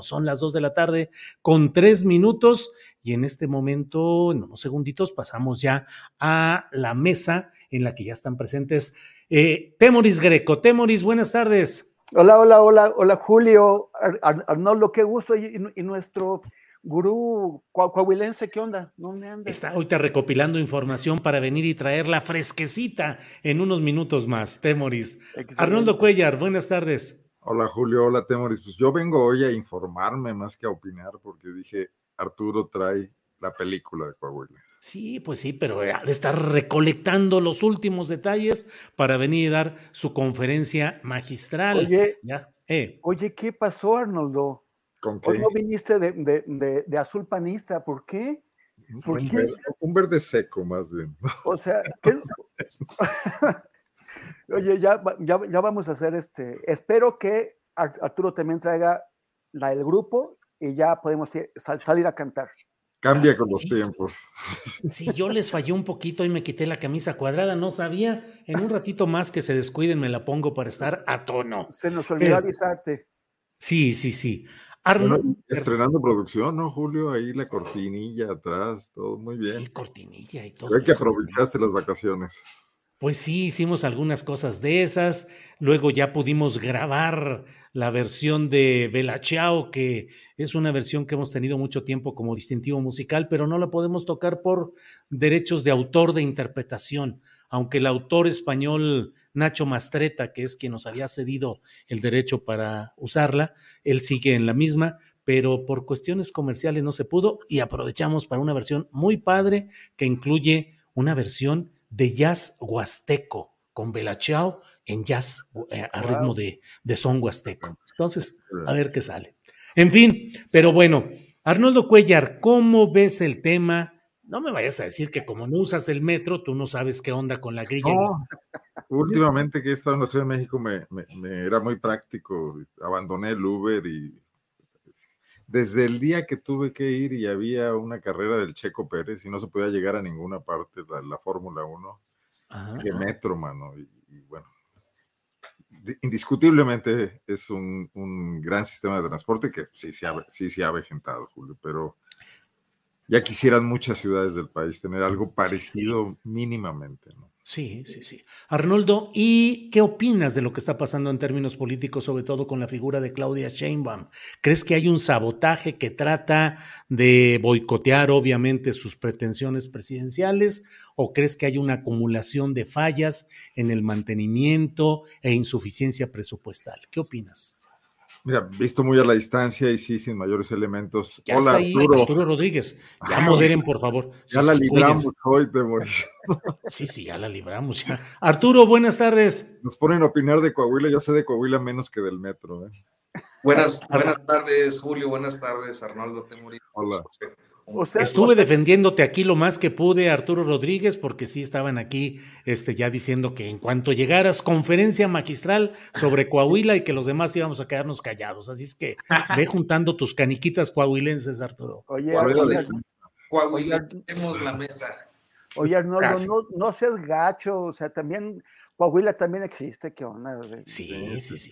Son las 2 de la tarde con tres minutos y en este momento, en unos segunditos, pasamos ya a la mesa en la que ya están presentes eh, Temoris Greco. Temoris, buenas tardes. Hola, hola, hola, hola Julio, Ar Arnoldo, qué gusto. Y, y nuestro gurú coahuilense, ¿qué onda? ¿Dónde anda? Está ahorita recopilando información para venir y traerla fresquecita en unos minutos más, Temoris. Arnoldo Cuellar, buenas tardes. Hola Julio, hola Temoris. Pues yo vengo hoy a informarme más que a opinar porque dije, Arturo trae la película de Coahuila. Sí, pues sí, pero ha de estar recolectando los últimos detalles para venir y dar su conferencia magistral. Oye, ya, eh. oye ¿qué pasó, Arnoldo? ¿Con qué? Hoy no viniste de, de, de, de azul panista, ¿por qué? ¿Por un, qué? Verde, un verde seco, más bien. O sea, ¿qué? Oye, ya, ya, ya, vamos a hacer este. Espero que Arturo también traiga la del grupo y ya podemos sal, salir a cantar. Cambia con los tiempos. Si yo les fallé un poquito y me quité la camisa cuadrada, no sabía. En un ratito más que se descuiden, me la pongo para estar a tono. Se nos olvidó Pero, avisarte. Sí, sí, sí. Arnold, bueno, estrenando producción, ¿no, Julio? Ahí la cortinilla atrás, todo muy bien. Sí, cortinilla y todo. Creo que aprovechaste las vacaciones. Pues sí, hicimos algunas cosas de esas. Luego ya pudimos grabar la versión de Bella Ciao, que es una versión que hemos tenido mucho tiempo como distintivo musical, pero no la podemos tocar por derechos de autor de interpretación. Aunque el autor español Nacho Mastreta, que es quien nos había cedido el derecho para usarla, él sigue en la misma, pero por cuestiones comerciales no se pudo y aprovechamos para una versión muy padre que incluye una versión de jazz huasteco con Belachao en jazz eh, a ritmo de, de, son huasteco. Entonces, a ver qué sale. En fin, pero bueno, Arnoldo Cuellar, ¿cómo ves el tema? No me vayas a decir que como no usas el metro, tú no sabes qué onda con la grilla. No, últimamente que he estado en la Ciudad de México me, me, me era muy práctico. Abandoné el Uber y desde el día que tuve que ir y había una carrera del Checo Pérez y no se podía llegar a ninguna parte, la, la Fórmula 1, que metro, mano. Y, y, bueno, indiscutiblemente es un, un, gran sistema de transporte que sí se ha, sí, sí ha avejentado, Julio, pero ya quisieran muchas ciudades del país tener algo parecido sí. mínimamente, ¿no? Sí, sí, sí. Arnoldo, ¿y qué opinas de lo que está pasando en términos políticos, sobre todo con la figura de Claudia Sheinbaum? ¿Crees que hay un sabotaje que trata de boicotear, obviamente, sus pretensiones presidenciales? ¿O crees que hay una acumulación de fallas en el mantenimiento e insuficiencia presupuestal? ¿Qué opinas? Mira, visto muy a la distancia y sí, sin mayores elementos. Ya Hola, está ahí, Arturo. Arturo Rodríguez. Ya Ay, moderen, por favor. Ya sí, la libramos cuídense. hoy, te Sí, sí, ya la libramos. Ya. Arturo, buenas tardes. Nos ponen a opinar de Coahuila. Yo sé de Coahuila menos que del metro. ¿eh? Buenas, buenas tardes, Julio. Buenas tardes, Arnoldo Temurí. Hola. O sea, Estuve o sea, defendiéndote aquí lo más que pude, Arturo Rodríguez, porque sí estaban aquí este, ya diciendo que en cuanto llegaras, conferencia magistral sobre Coahuila y que los demás íbamos a quedarnos callados. Así es que ve juntando tus caniquitas coahuilenses, Arturo. Oye, Coahuila, Coahuila tenemos la mesa. Oye, Arnoldo, no, no seas gacho, o sea, también Coahuila también existe, ¿qué onda? Sí, sí, sí.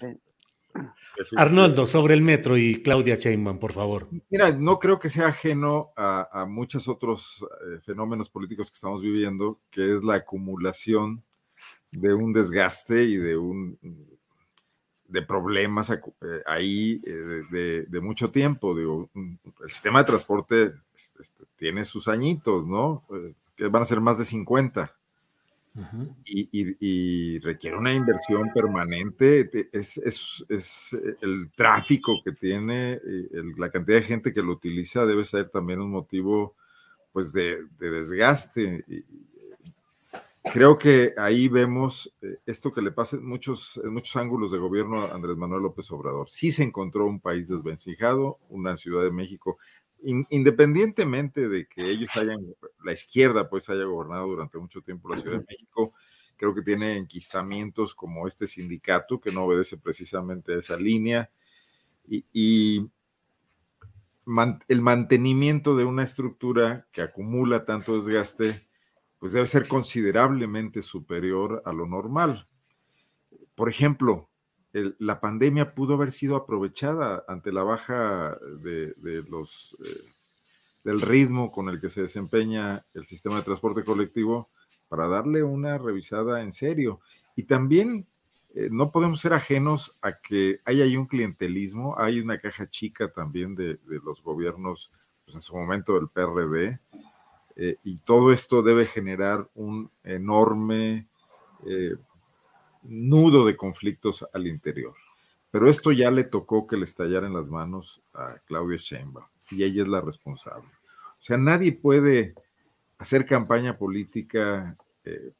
Arnoldo, sobre el metro y Claudia Sheinbaum, por favor. Mira, no creo que sea ajeno a, a muchos otros eh, fenómenos políticos que estamos viviendo, que es la acumulación de un desgaste y de un de problemas eh, ahí eh, de, mucho tiempo. Digo, el sistema de transporte este, tiene sus añitos, ¿no? que van a ser más de 50 y, requiere una inversión permanente. Es, eh, el tráfico que tiene, eh, la cantidad de gente que lo utiliza debe ser también un motivo pues de, desgaste. Creo que ahí vemos eh, esto que le pasa en muchos, en muchos ángulos de gobierno a Andrés Manuel López Obrador. Sí se encontró un país desvencijado, una Ciudad de México independientemente de que ellos hayan, la izquierda pues haya gobernado durante mucho tiempo la Ciudad de México, creo que tiene enquistamientos como este sindicato que no obedece precisamente a esa línea y, el mantenimiento de una estructura que acumula tanto desgaste, pues debe ser considerablemente superior a lo normal. Por ejemplo, la pandemia pudo haber sido aprovechada ante la baja de, los, eh, del ritmo con el que se desempeña el sistema de transporte colectivo para darle una revisada en serio. Y también eh, no podemos ser ajenos a que hay un clientelismo, hay una caja chica también de, los gobiernos, pues en su momento del PRD, eh, y todo esto debe generar un enorme nudo de conflictos al interior. Pero esto ya le tocó que le estallara en las manos a Claudia Sheinbaum y ella es la responsable. O sea, nadie puede hacer campaña política eh,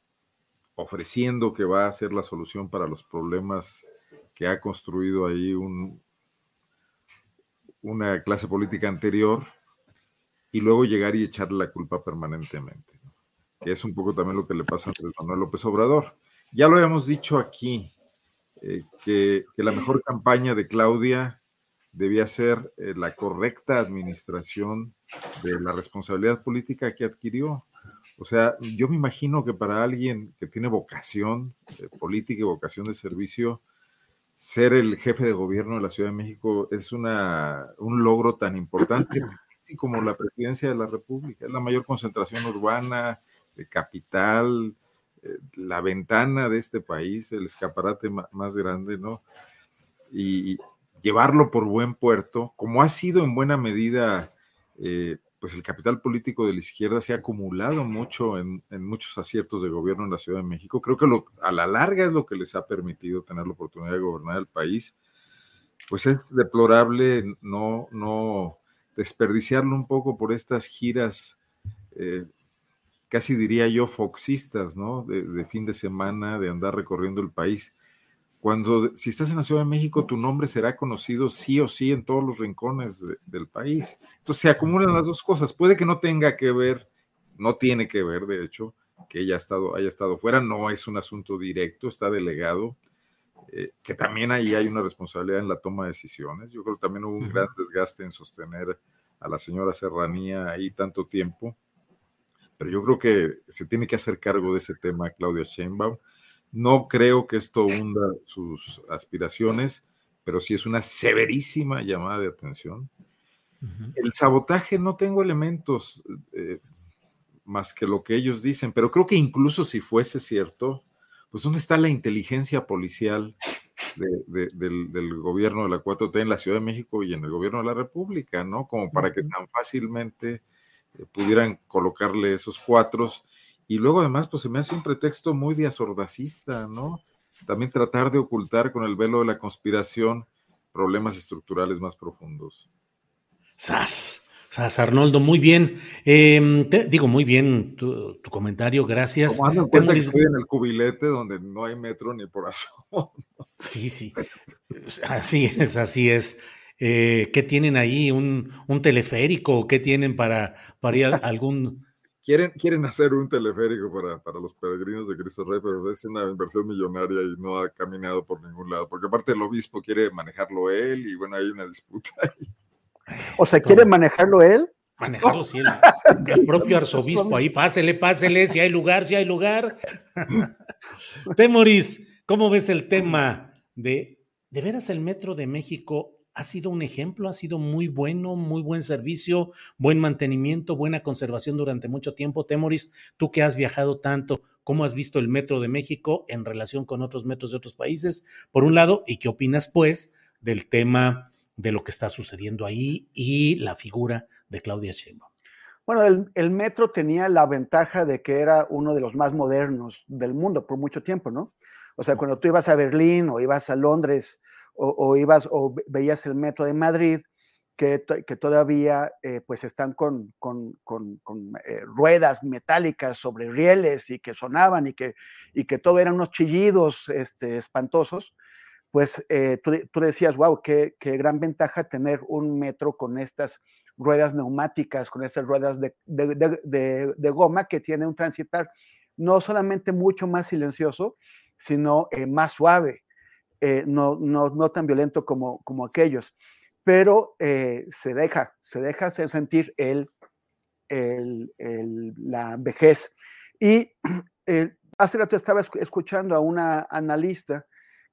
ofreciendo que va a ser la solución para los problemas que ha construido ahí un, una clase política anterior y luego llegar y echarle la culpa permanentemente. Que es un poco también lo que le pasa a Manuel López Obrador. Ya lo habíamos dicho aquí, eh, que, la mejor campaña de Claudia debía ser eh, la correcta administración de la responsabilidad política que adquirió. O sea, yo me imagino que para alguien que tiene vocación eh, política y vocación de servicio, ser el jefe de gobierno de la Ciudad de México es una, un logro tan importante como la presidencia de la República. Es la mayor concentración urbana, de capital, la ventana de este país, el escaparate más grande, ¿no? Y llevarlo por buen puerto, como ha sido en buena medida, eh, pues el capital político de la izquierda se ha acumulado mucho en, muchos aciertos de gobierno en la Ciudad de México. Creo que a la larga es lo que les ha permitido tener la oportunidad de gobernar el país. Pues es deplorable no, no desperdiciarlo un poco por estas giras eh, casi diría yo, foxistas, ¿no? De, fin de semana, de andar recorriendo el país. Cuando, si estás en la Ciudad de México, tu nombre será conocido sí o sí en todos los rincones del país. Entonces se acumulan las dos cosas. Puede que no tenga que ver, no tiene que ver, de hecho, que ella estado, haya estado fuera, no es un asunto directo, está delegado, eh, que también ahí hay una responsabilidad en la toma de decisiones. Yo creo que también hubo un gran desgaste en sostener a la señora Serranía ahí tanto tiempo pero yo creo que se tiene que hacer cargo de ese tema Claudia Sheinbaum. No creo que esto hunda sus aspiraciones, pero sí es una severísima llamada de atención. El sabotaje no tengo elementos eh, más que lo que ellos dicen, pero creo que incluso si fuese cierto, pues ¿dónde está la inteligencia policial del, del, gobierno de la 4T en la Ciudad de México y en el gobierno de la República, ¿no? Como para que tan fácilmente pudieran colocarle esos cuatros. Y luego además, pues se me hace un pretexto muy diasordacista, ¿no? También tratar de ocultar con el velo de la conspiración problemas estructurales más profundos. ¡Sas! ¡Sas, Arnoldo! Muy bien. Em, te, digo, muy bien tu, comentario, gracias. Tomando en que estoy en el cubilete donde no hay metro ni por asomo. Sí, sí. Así es, así es. Eh, ¿Qué tienen ahí? ¿Un, un teleférico? ¿O qué tienen para, para ir a algún... Quieren, quieren hacer un teleférico para, para los peregrinos de Cristo Rey, pero es una inversión millonaria y no ha caminado por ningún lado, porque aparte el obispo quiere manejarlo él y bueno, hay una disputa ahí. O sea, ¿quiere manejarlo él? Manejarlo, sí, el, propio arzobispo ahí, pásele, pásele, si hay lugar, si hay lugar. Temoris, ¿cómo ves el tema de ¿De veras el Metro de México ha sido un ejemplo, ha sido muy bueno, muy buen servicio, buen mantenimiento, buena conservación durante mucho tiempo. Temoris, tú que has viajado tanto, ¿cómo has visto el Metro de México en relación con otros metros de otros países? Por un lado, ¿y qué opinas pues del tema de lo que está sucediendo ahí y la figura de Claudia Sheinbaum? Bueno, el, el, metro tenía la ventaja de que era uno de los más modernos del mundo por mucho tiempo, ¿no? O sea, cuando tú ibas a Berlín o ibas a Londres o, ibas o veías el metro de Madrid, que, que todavía eh, pues están con, con, con, con eh, ruedas metálicas sobre rieles y que sonaban y que, y que todo eran unos chillidos este, espantosos, pues eh, tú, tú, decías, wow, qué, qué, gran ventaja tener un metro con estas ruedas neumáticas, con estas ruedas de, de, de, de goma que tiene un transitar no solamente mucho más silencioso, sino más suave. Eh, no, no, no, tan violento como, como aquellos, pero eh, se deja, se deja sentir el, el, la vejez. Y eh, hace rato estaba escuchando a una analista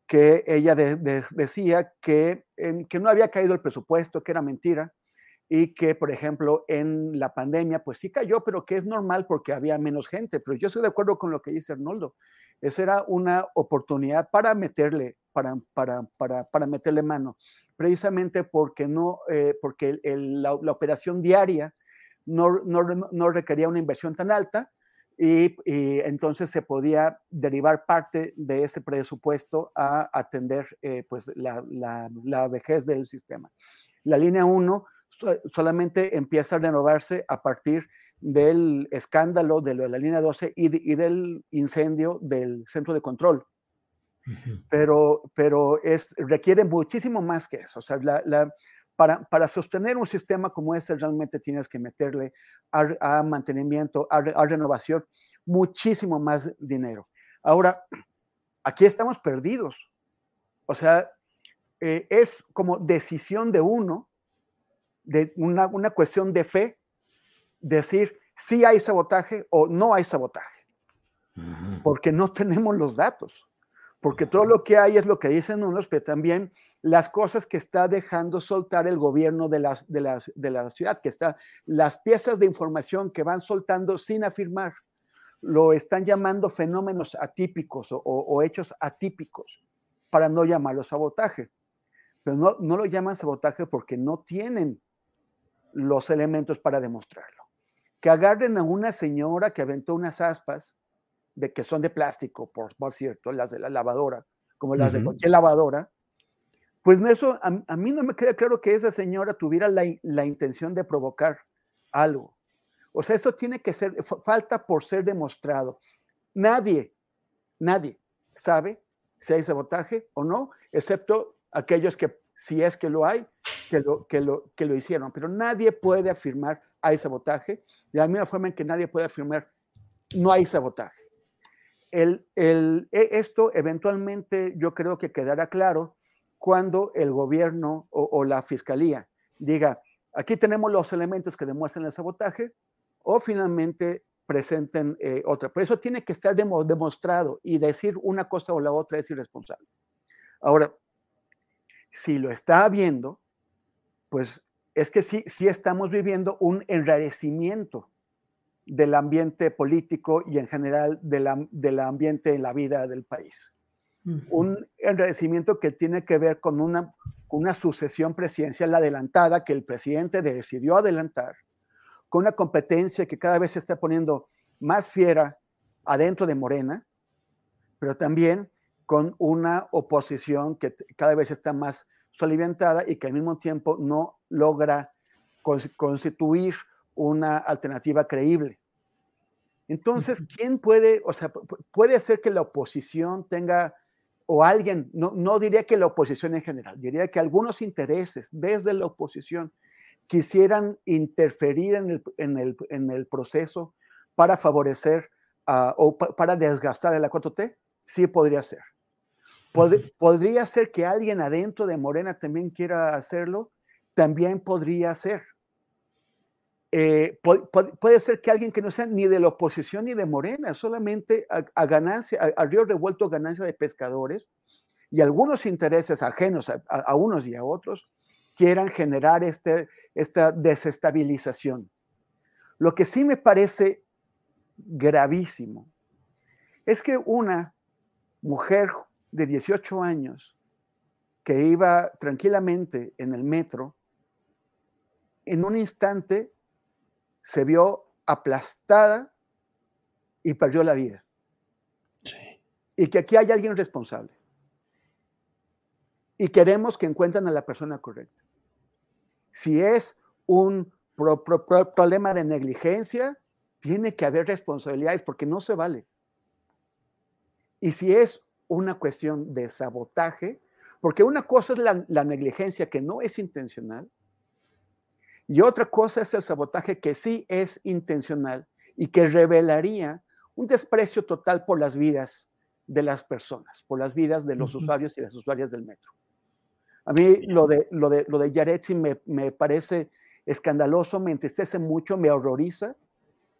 que ella decía que, que no había caído el presupuesto, que era mentira, y que, por ejemplo, en la pandemia, pues sí cayó, pero que es normal porque había menos gente. Pero yo estoy de acuerdo con lo que dice Arnoldo. Esa era una oportunidad para meterle, para, para, para, para meterle mano, precisamente porque, no, eh, porque la, operación diaria no, no, no, requería una inversión tan alta y, entonces se podía derivar parte de ese presupuesto a atender eh, pues la, la, la vejez del sistema. La línea 1 solamente empieza a renovarse a partir del escándalo de la línea 12 y, y del incendio del centro de control. Uh -huh. Pero, pero es, requiere muchísimo más que eso. O sea, la, la, para, para, sostener un sistema como este, realmente tienes que meterle a, a mantenimiento, a, a, renovación, muchísimo más dinero. Ahora, aquí estamos perdidos. O sea, eh, es como decisión de uno de una, una cuestión de fe, decir si hay sabotaje o no hay sabotaje, uh -huh. porque no tenemos los datos, porque todo lo que hay es lo que dicen unos, pero también las cosas que está dejando soltar el gobierno de, las, de, las, de la ciudad, que está, las piezas de información que van soltando sin afirmar, lo están llamando fenómenos atípicos o, hechos atípicos, para no llamarlo sabotaje. Pero no, no lo llaman sabotaje porque no tienen los elementos para demostrarlo. Que agarren a una señora que aventó unas aspas, de que son de plástico, por, por cierto, las de la lavadora, como las uh -huh. de cualquier lavadora, pues eso, a, a, mí no me queda claro que esa señora tuviera la, la, intención de provocar algo. O sea, eso tiene que ser, falta por ser demostrado. Nadie, nadie sabe si hay sabotaje o no, excepto aquellos que, si es que lo hay, que lo, que lo, que lo hicieron. Pero nadie puede afirmar hay sabotaje, de la misma forma en que nadie puede afirmar no hay sabotaje. El, e, esto eventualmente yo creo que quedará claro cuando el gobierno o, la fiscalía diga, aquí tenemos los elementos que demuestran el sabotaje, o finalmente presenten eh, otra. Pero eso tiene que estar demo, demostrado y decir una cosa o la otra es irresponsable. Ahora, si lo está viendo, pues es que sí, sí estamos viviendo un enrarecimiento del ambiente político y en general de la, del ambiente en la vida del país. Uh -huh. Un enrarecimiento que tiene que ver con una, una sucesión presidencial adelantada que el presidente decidió adelantar, con una competencia que cada vez se está poniendo más fiera adentro de Morena, pero también con una oposición que cada vez está más soliviantada y que al mismo tiempo no logra constituir una alternativa creíble. Entonces, ¿quién puede, o sea, puede hacer que la oposición tenga, o alguien, no, no diría que la oposición en general, diría que algunos intereses desde la oposición quisieran interferir en el, en el, en el proceso para favorecer uh, o pa para desgastar a la 4T? Sí podría ser. Pod podría ser que alguien adentro de Morena también quiera hacerlo, también podría ser. Eh, puede ser que alguien que no sea ni de la oposición ni de Morena, solamente a, a ganancia, a, a, río revuelto ganancia de pescadores, y algunos intereses ajenos a, unos y a otros quieran generar este, esta desestabilización. Lo que sí me parece gravísimo es que una mujer de 18 años que iba tranquilamente en el metro, en un instante se vio aplastada y perdió la vida. Y que aquí hay alguien responsable. Y queremos que encuentren a la persona correcta. Si es un problema de negligencia, tiene que haber responsabilidades porque no se vale. Y si es una cuestión de sabotaje, porque una cosa es la, la negligencia que no es intencional y otra cosa es el sabotaje que sí es intencional y que revelaría un desprecio total por las vidas de las personas, por las vidas de los usuarios y las usuarias del metro. A mí lo de, lo de, lo de Yaretsi me, me parece escandaloso, me entristece mucho, me horroriza.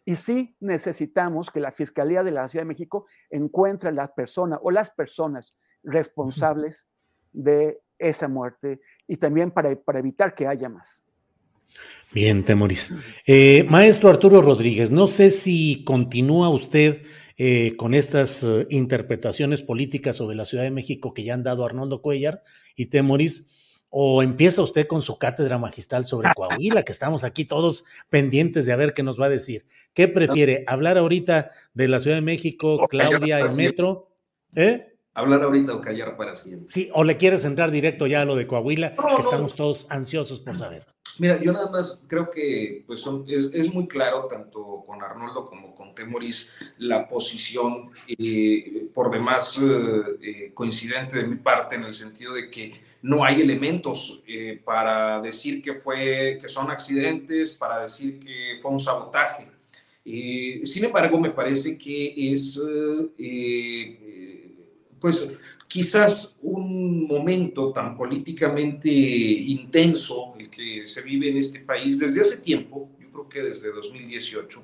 Y sí necesitamos que la Fiscalía de la Ciudad de México encuentre a la persona o las personas responsables de esa muerte y también para, para evitar que haya más. Bien, Temoris. Eh, maestro Arturo Rodríguez, no sé si continúa usted eh, con estas eh, interpretaciones políticas sobre la Ciudad de México que ya han dado Arnoldo Cuellar y Temoris, o empieza usted con su cátedra magistral sobre Coahuila, que estamos aquí todos pendientes de a ver qué nos va a decir. ¿Qué prefiere? ¿Hablar ahorita de la Ciudad de México, Claudia, el metro? ¿Eh? hablar ahorita o callar para siempre. Sí, o le quieres entrar directo ya a lo de Coahuila, que estamos todos ansiosos por saber. Mira, yo nada más creo que pues es, muy claro, tanto con Arnoldo como con Temoris, la posición eh, por demás eh, eh, coincidente de mi parte en el sentido de que no hay elementos para decir que, fue, que son accidentes, para decir que fue un sabotaje. sin embargo, me parece que es pues quizás un momento tan políticamente intenso el que se vive en este país desde hace tiempo, yo creo que desde 2018,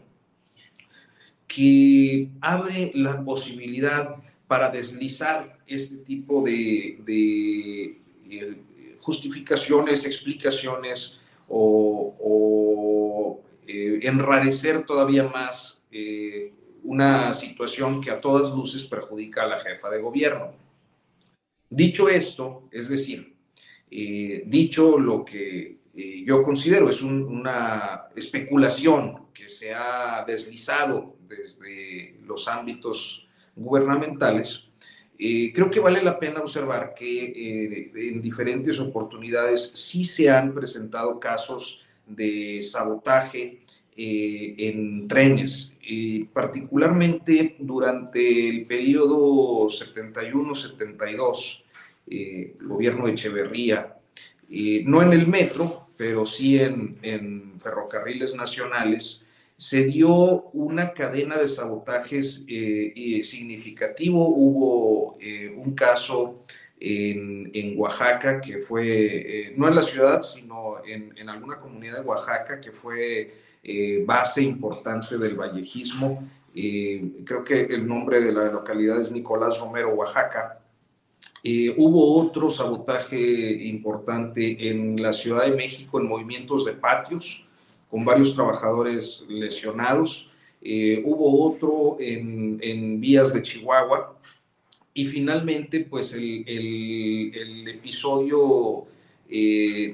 que abre la posibilidad para deslizar este tipo de, eh, justificaciones, explicaciones o, eh, enrarecer todavía más eh, una situación que a todas luces perjudica a la jefa de gobierno. Dicho esto, es decir, eh, dicho lo que eh, yo considero es una especulación que se ha deslizado desde los ámbitos gubernamentales, eh, creo que vale la pena observar que en diferentes oportunidades sí se han presentado casos de sabotaje en trenes, particularmente durante el periodo 71-72, eh, gobierno de Echeverría, no en el metro, pero sí en, ferrocarriles nacionales, se dio una cadena de sabotajes eh, significativo. Hubo eh, un caso en, Oaxaca que fue, no en la ciudad, sino en, en alguna comunidad de Oaxaca que fue eh, base importante del vallejismo. creo que el nombre de la localidad es Nicolás Romero, Oaxaca. Eh, hubo otro sabotaje importante en la Ciudad de México en movimientos de patios, con varios trabajadores lesionados. Eh, hubo otro en, vías de Chihuahua. Y finalmente, pues el, el episodio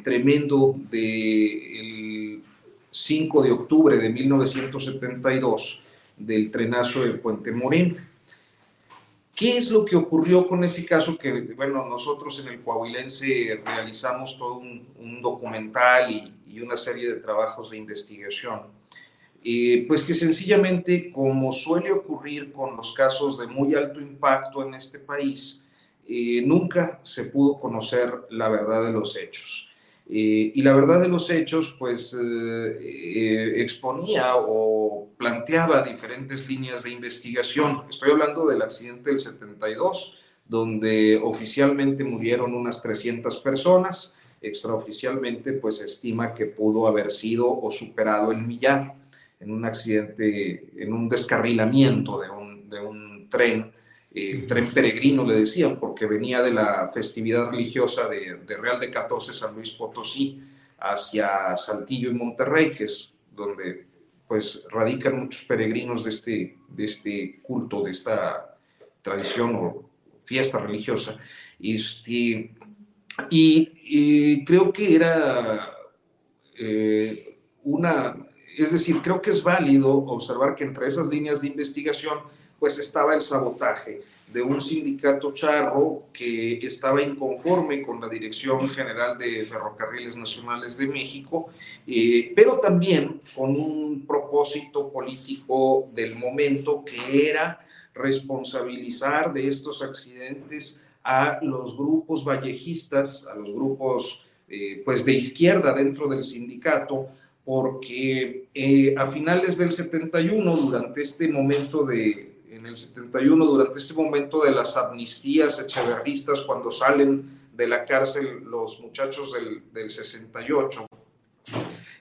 tremendo del 5 de octubre de 1972 del trenazo del Puente Moreno. ¿Qué es lo que ocurrió con ese caso? Que, bueno, nosotros en el Coahuilense realizamos todo un, documental y, una serie de trabajos de investigación. Eh, pues que sencillamente, como suele ocurrir con los casos de muy alto impacto en este país, eh, nunca se pudo conocer la verdad de los hechos. Eh, y la verdad de los hechos, pues, eh, eh, exponía o planteaba diferentes líneas de investigación. Estoy hablando del accidente del 72, donde oficialmente murieron unas 300 personas, extraoficialmente, pues, se estima que pudo haber sido o superado el millar en un accidente, en un descarrilamiento de un, de un tren el tren peregrino le decían, porque venía de la festividad religiosa de, Real de 14 San Luis Potosí hacia Saltillo y Monterrey, que es donde pues radican muchos peregrinos de este, de este culto, de esta tradición o fiesta religiosa. Este, y, creo que era eh, una, es decir, creo que es válido observar que entre esas líneas de investigación pues estaba el sabotaje de un sindicato charro que estaba inconforme con la Dirección General de Ferrocarriles Nacionales de México, eh, pero también con un propósito político del momento que era responsabilizar de estos accidentes a los grupos vallejistas, a los grupos eh, pues de izquierda dentro del sindicato, porque eh, a finales del 71, durante este momento de, en el 71, durante este momento de las amnistías echeverristas, cuando salen de la cárcel los muchachos del, del 68,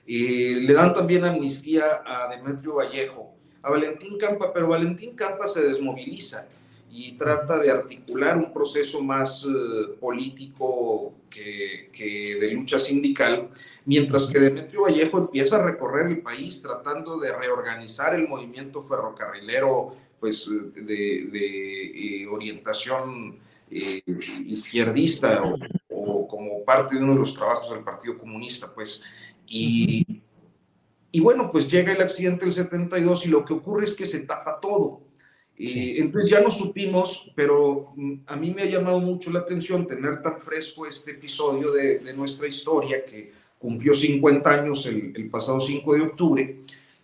eh, le dan también amnistía a Demetrio Vallejo, a Valentín Campa, pero Valentín Campa se desmoviliza y trata de articular un proceso más eh, político que, que, de lucha sindical, mientras que Demetrio Vallejo empieza a recorrer el país tratando de reorganizar el movimiento ferrocarrilero pues, de, eh, orientación eh, izquierdista o, como parte de uno de los trabajos del Partido Comunista, pues. Y, y bueno, pues llega el accidente del 72 y lo que ocurre es que se tapa todo. y entonces ya no supimos, pero mm, a mí me ha llamado mucho la atención tener tan fresco este episodio de, de nuestra historia que cumplió 50 años el, el pasado 5 de octubre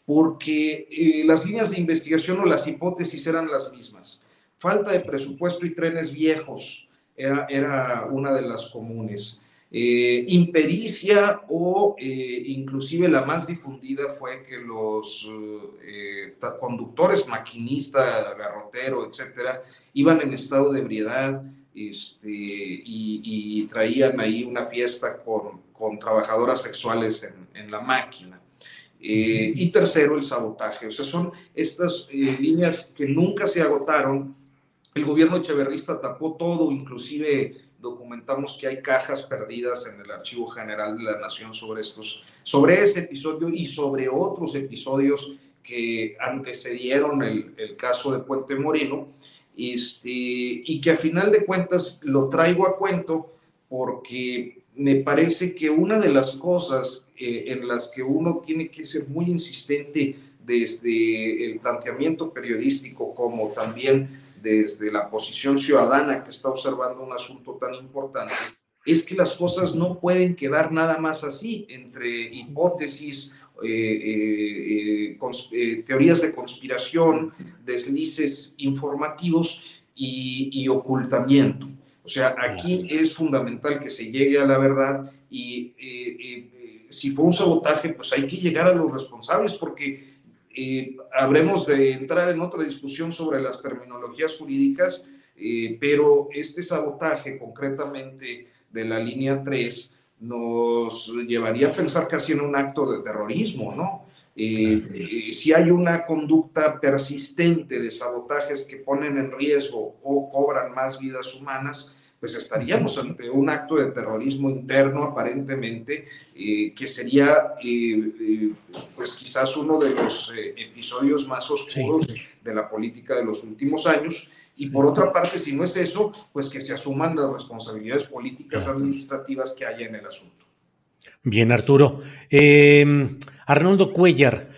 porque eh, las líneas de investigación o las hipótesis eran las mismas. Falta de presupuesto y trenes viejos era, era una de las comunes. Eh, impericia o eh, inclusive la más difundida fue que los conductores, maquinista, garrotero, etcétera, iban en estado de ebriedad este, y, traían ahí una fiesta con, con trabajadoras sexuales en, en la máquina. Eh, y tercero, el sabotaje. O sea, son estas eh, líneas que nunca se agotaron. El gobierno echeverrista tapó todo, inclusive documentamos que hay cajas perdidas en el Archivo General de la Nación sobre estos, sobre ese episodio y sobre otros episodios que antecedieron el, el caso de Puente Moreno, este, y que a final de cuentas lo traigo a cuento porque me parece que una de las cosas eh, en las que uno tiene que ser muy insistente desde el planteamiento periodístico como también desde la posición ciudadana que está observando un asunto tan importante, es que las cosas no pueden quedar nada más así entre hipótesis, eh, eh, teorías de conspiración, deslices informativos y, y ocultamiento. O sea, aquí es fundamental que se llegue a la verdad y si fue un sabotaje, pues hay que llegar a los responsables porque eh, habremos de entrar en otra discusión sobre las terminologías jurídicas, eh, pero este sabotaje concretamente de la línea 3 nos llevaría a pensar casi en un acto de terrorismo, ¿no? Eh, si hay una conducta persistente de sabotajes que ponen en riesgo o cobran más vidas humanas, pues estaríamos ante un acto de terrorismo interno aparentemente, eh, que sería eh, eh, pues quizás uno de los episodios más oscuros de la política de los últimos años. Y por otra parte, si no es eso, pues que se asuman las responsabilidades políticas administrativas que haya en el asunto. Bien, Arturo. Em, Arnoldo Cuellar,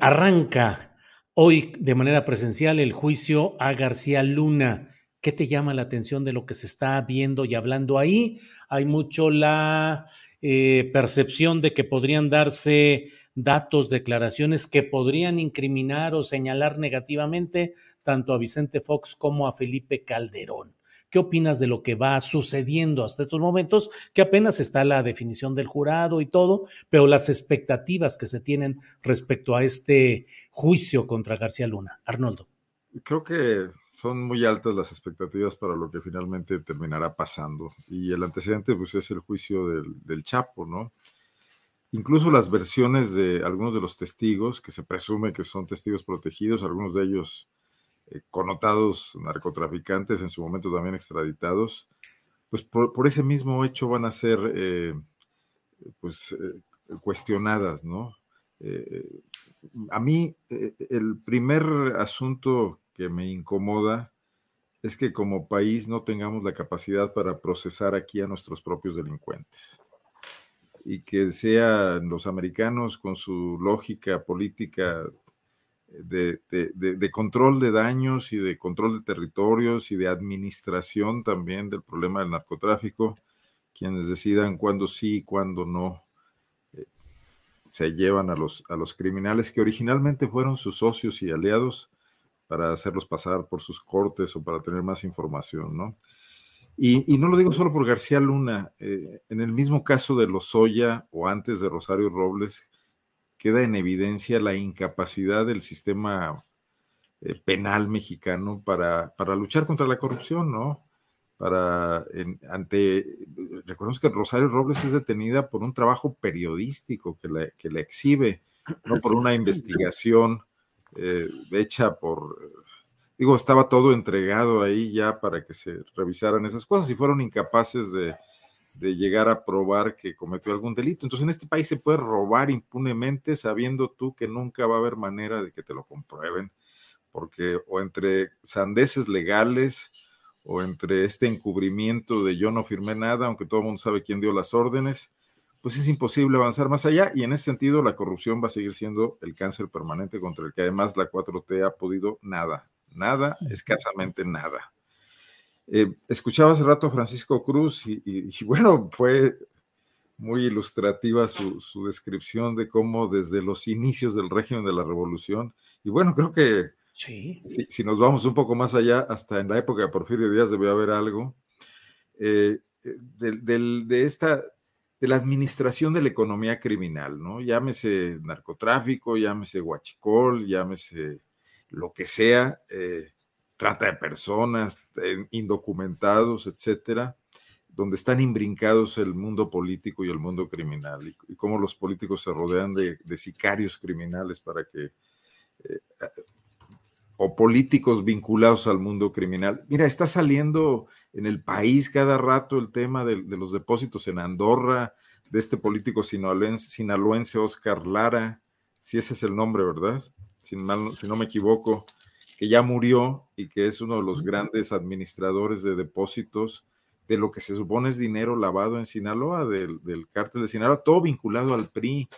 arranca hoy de manera presencial el juicio a García Luna. ¿Qué te llama la atención de lo que se está viendo y hablando ahí? Hay mucho la eh, percepción de que podrían darse datos, declaraciones que podrían incriminar o señalar negativamente tanto a Vicente Fox como a Felipe Calderón. ¿Qué opinas de lo que va sucediendo hasta estos momentos? Que apenas está la definición del jurado y todo, pero las expectativas que se tienen respecto a este juicio contra García Luna. Arnoldo. Creo que son muy altas las expectativas para lo que finalmente terminará pasando. Y el antecedente, pues, es el juicio del, Chapo, ¿no? Incluso las versiones de algunos de los testigos, que se presume que son testigos protegidos, algunos de ellos eh, connotados narcotraficantes, en su momento también extraditados, pues por, ese mismo hecho van a ser eh, pues, eh, cuestionadas, ¿no? a mí el primer asunto que me incomoda es que como país no tengamos la capacidad para procesar aquí a nuestros propios delincuentes. Y que sean los americanos con su lógica política de, control de daños y de control de territorios y de administración también del problema del narcotráfico, quienes decidan cuándo sí y cuándo no eh, se llevan a los, a los criminales que originalmente fueron sus socios y aliados para hacerlos pasar por sus cortes o para tener más información, ¿no? Y, no lo digo solo por García Luna, eh, en el mismo caso de Lozoya o antes de Rosario Robles, queda en evidencia la incapacidad del sistema eh, penal mexicano para, para, luchar contra la corrupción, ¿no? Para, ante, recordemos que Rosario Robles es detenida por un trabajo periodístico que la, que exhibe, no por una investigación eh, hecha por, digo, estaba todo entregado ahí ya para que se revisaran esas cosas y fueron incapaces de, de llegar a probar que cometió algún delito. Entonces en este país se puede robar impunemente sabiendo tú que nunca va a haber manera de que te lo comprueben, porque o entre sandeces legales o entre este encubrimiento de yo no firmé nada, aunque todo el mundo sabe quién dio las órdenes, pues es imposible avanzar más allá y en ese sentido la corrupción va a seguir siendo el cáncer permanente contra el que además la 4T ha podido nada, nada, escasamente nada. Eh, escuchaba hace rato a Francisco Cruz y, bueno, fue muy ilustrativa su, descripción de cómo desde los inicios del régimen de la revolución, y bueno, creo que sí. si, nos vamos un poco más allá, hasta en la época de Porfirio Díaz debió haber algo, eh, de esta, de la administración de la economía criminal, ¿no? Llámese narcotráfico, llámese guachicol, llámese lo que sea, eh, trata de personas, indocumentados, etcétera, donde están imbrincados el mundo político y el mundo criminal, y, cómo los políticos se rodean de, sicarios criminales para que, eh, o políticos vinculados al mundo criminal. Mira, está saliendo en el país cada rato el tema de, los depósitos en Andorra, de este político sinaloense, sinaloense Oscar Lara, si ese es el nombre, ¿verdad? si no me equivoco que ya murió y que es uno de los grandes administradores de depósitos de lo que se supone es dinero lavado en Sinaloa, del, cártel de Sinaloa, todo vinculado al PRI,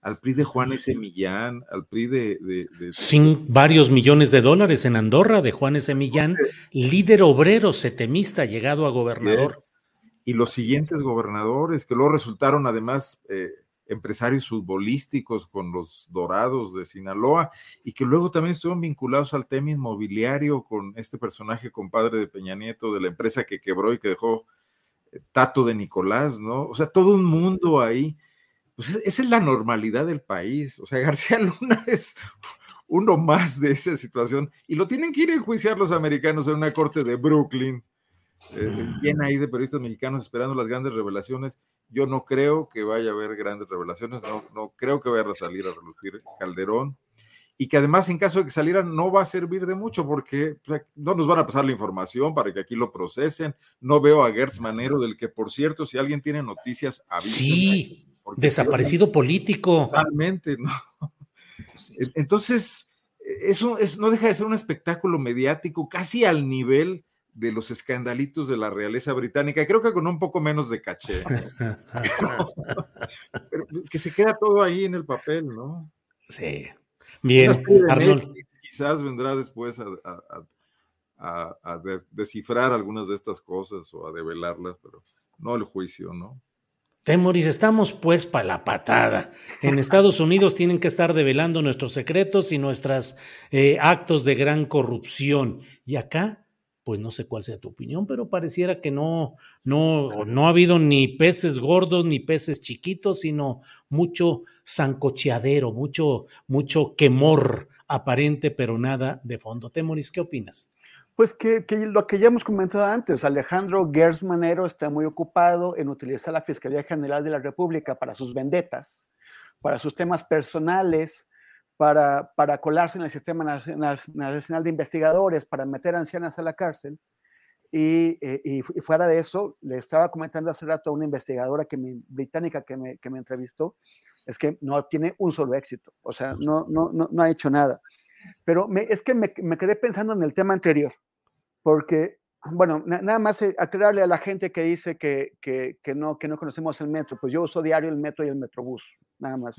al PRI de Juan S. Millán, al PRI de... Sin varios millones de dólares en Andorra de Juan S. Millán, líder obrero setemista llegado a gobernador. Y los siguientes gobernadores, que luego resultaron además... Eh, empresarios futbolísticos con los Dorados de Sinaloa y que luego también estuvieron vinculados al tema inmobiliario con este personaje compadre de Peña Nieto de la empresa que quebró y que dejó eh, Tato de Nicolás, ¿no? O sea, todo un mundo ahí. Pues e-, esa es la normalidad del país. O sea, García Luna es uno más de esa situación y lo tienen que ir a enjuiciar los americanos en una corte de Brooklyn. Eh, bien ahí de periodistas mexicanos esperando las grandes revelaciones yo no creo que vaya a haber grandes revelaciones, no, no creo que vaya a salir a relucir Calderón y que además en caso de que salieran no va a servir de mucho porque no nos van a pasar la información para que aquí lo procesen. No veo a Gertz Manero, del que por cierto, si alguien tiene noticias, Sí, desaparecido político. Totalmente, ¿no? Entonces, eso es, no deja de ser un espectáculo mediático casi al nivel de los escandalitos de la realeza británica, creo que con un poco menos de caché, pero, que se queda todo ahí en el papel, ¿no? Sí. Bien, Arnold. quizás vendrá después a, descifrar algunas de estas cosas o a develarlas, pero no el juicio, ¿no? Temoris, estamos pues para la patada. En Estados Unidos tienen que estar develando nuestros secretos y nuestros eh, actos de gran corrupción. Y acá pues no sé cuál sea tu opinión, pero pareciera que no, no, no ha habido ni peces gordos ni peces chiquitos, sino mucho zancocheadero, mucho, mucho quemor aparente, pero nada de fondo. Temoris, ¿qué opinas? Pues que, lo que ya hemos comentado antes, Alejandro Gersmanero está muy ocupado en utilizar la Fiscalía General de la República para sus vendetas, para sus temas personales, para, para colarse en el Sistema Nacional de Investigadores, para meter ancianas a la cárcel. Y, eh, y, fuera de eso, le estaba comentando hace rato a una investigadora que me, británica que me, que me entrevistó, es que no tiene un solo éxito, o sea, no, no, no ha hecho nada. Pero me, es que me, me, quedé pensando en el tema anterior, porque, bueno, nada más eh, aclararle a la gente que dice que, que, que, no, que no conocemos el metro, pues yo uso diario el metro y el metrobús, nada más.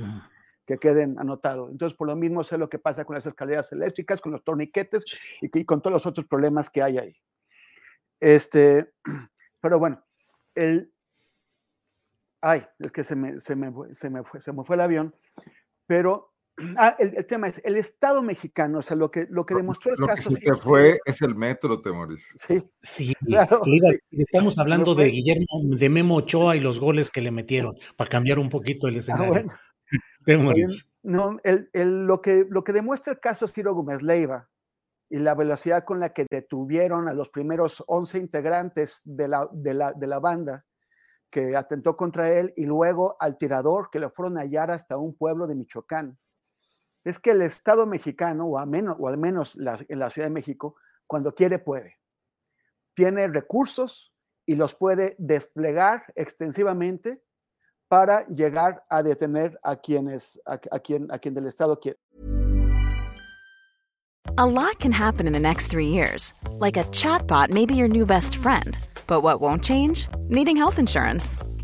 Que queden anotados. Entonces, por lo mismo sé lo que pasa con las escaleras eléctricas, con los torniquetes y, y con todos los otros problemas que hay ahí. Este, pero bueno, el, ay, es que se me, se me, se me, fue, se me fue el avión, pero ah, el, el, tema es el Estado mexicano, o sea, lo que, lo que demostró el lo caso. Que se te fue es el metro, Temoris. Sí, sí, claro, sí. Estamos hablando de Guillermo, de Memo Ochoa y los goles que le metieron, para cambiar un poquito el escenario. Ah, bueno. Temoris. No, el, el, lo, que, lo que demuestra el caso Ciro Gómez Leiva y la velocidad con la que detuvieron a los primeros 11 integrantes de la, de la, de la banda que atentó contra él y luego al tirador que lo fueron a hallar hasta un pueblo de Michoacán. Es que el Estado mexicano, o, a menos, o al menos la, en la Ciudad de México, cuando quiere puede. Tiene recursos y los puede desplegar extensivamente para llegar a detener a quienes a, a quien a quien del Estado quiere. A lot can happen in the next three years. Like a chatbot may be your new best friend. But what won't change? Needing health insurance.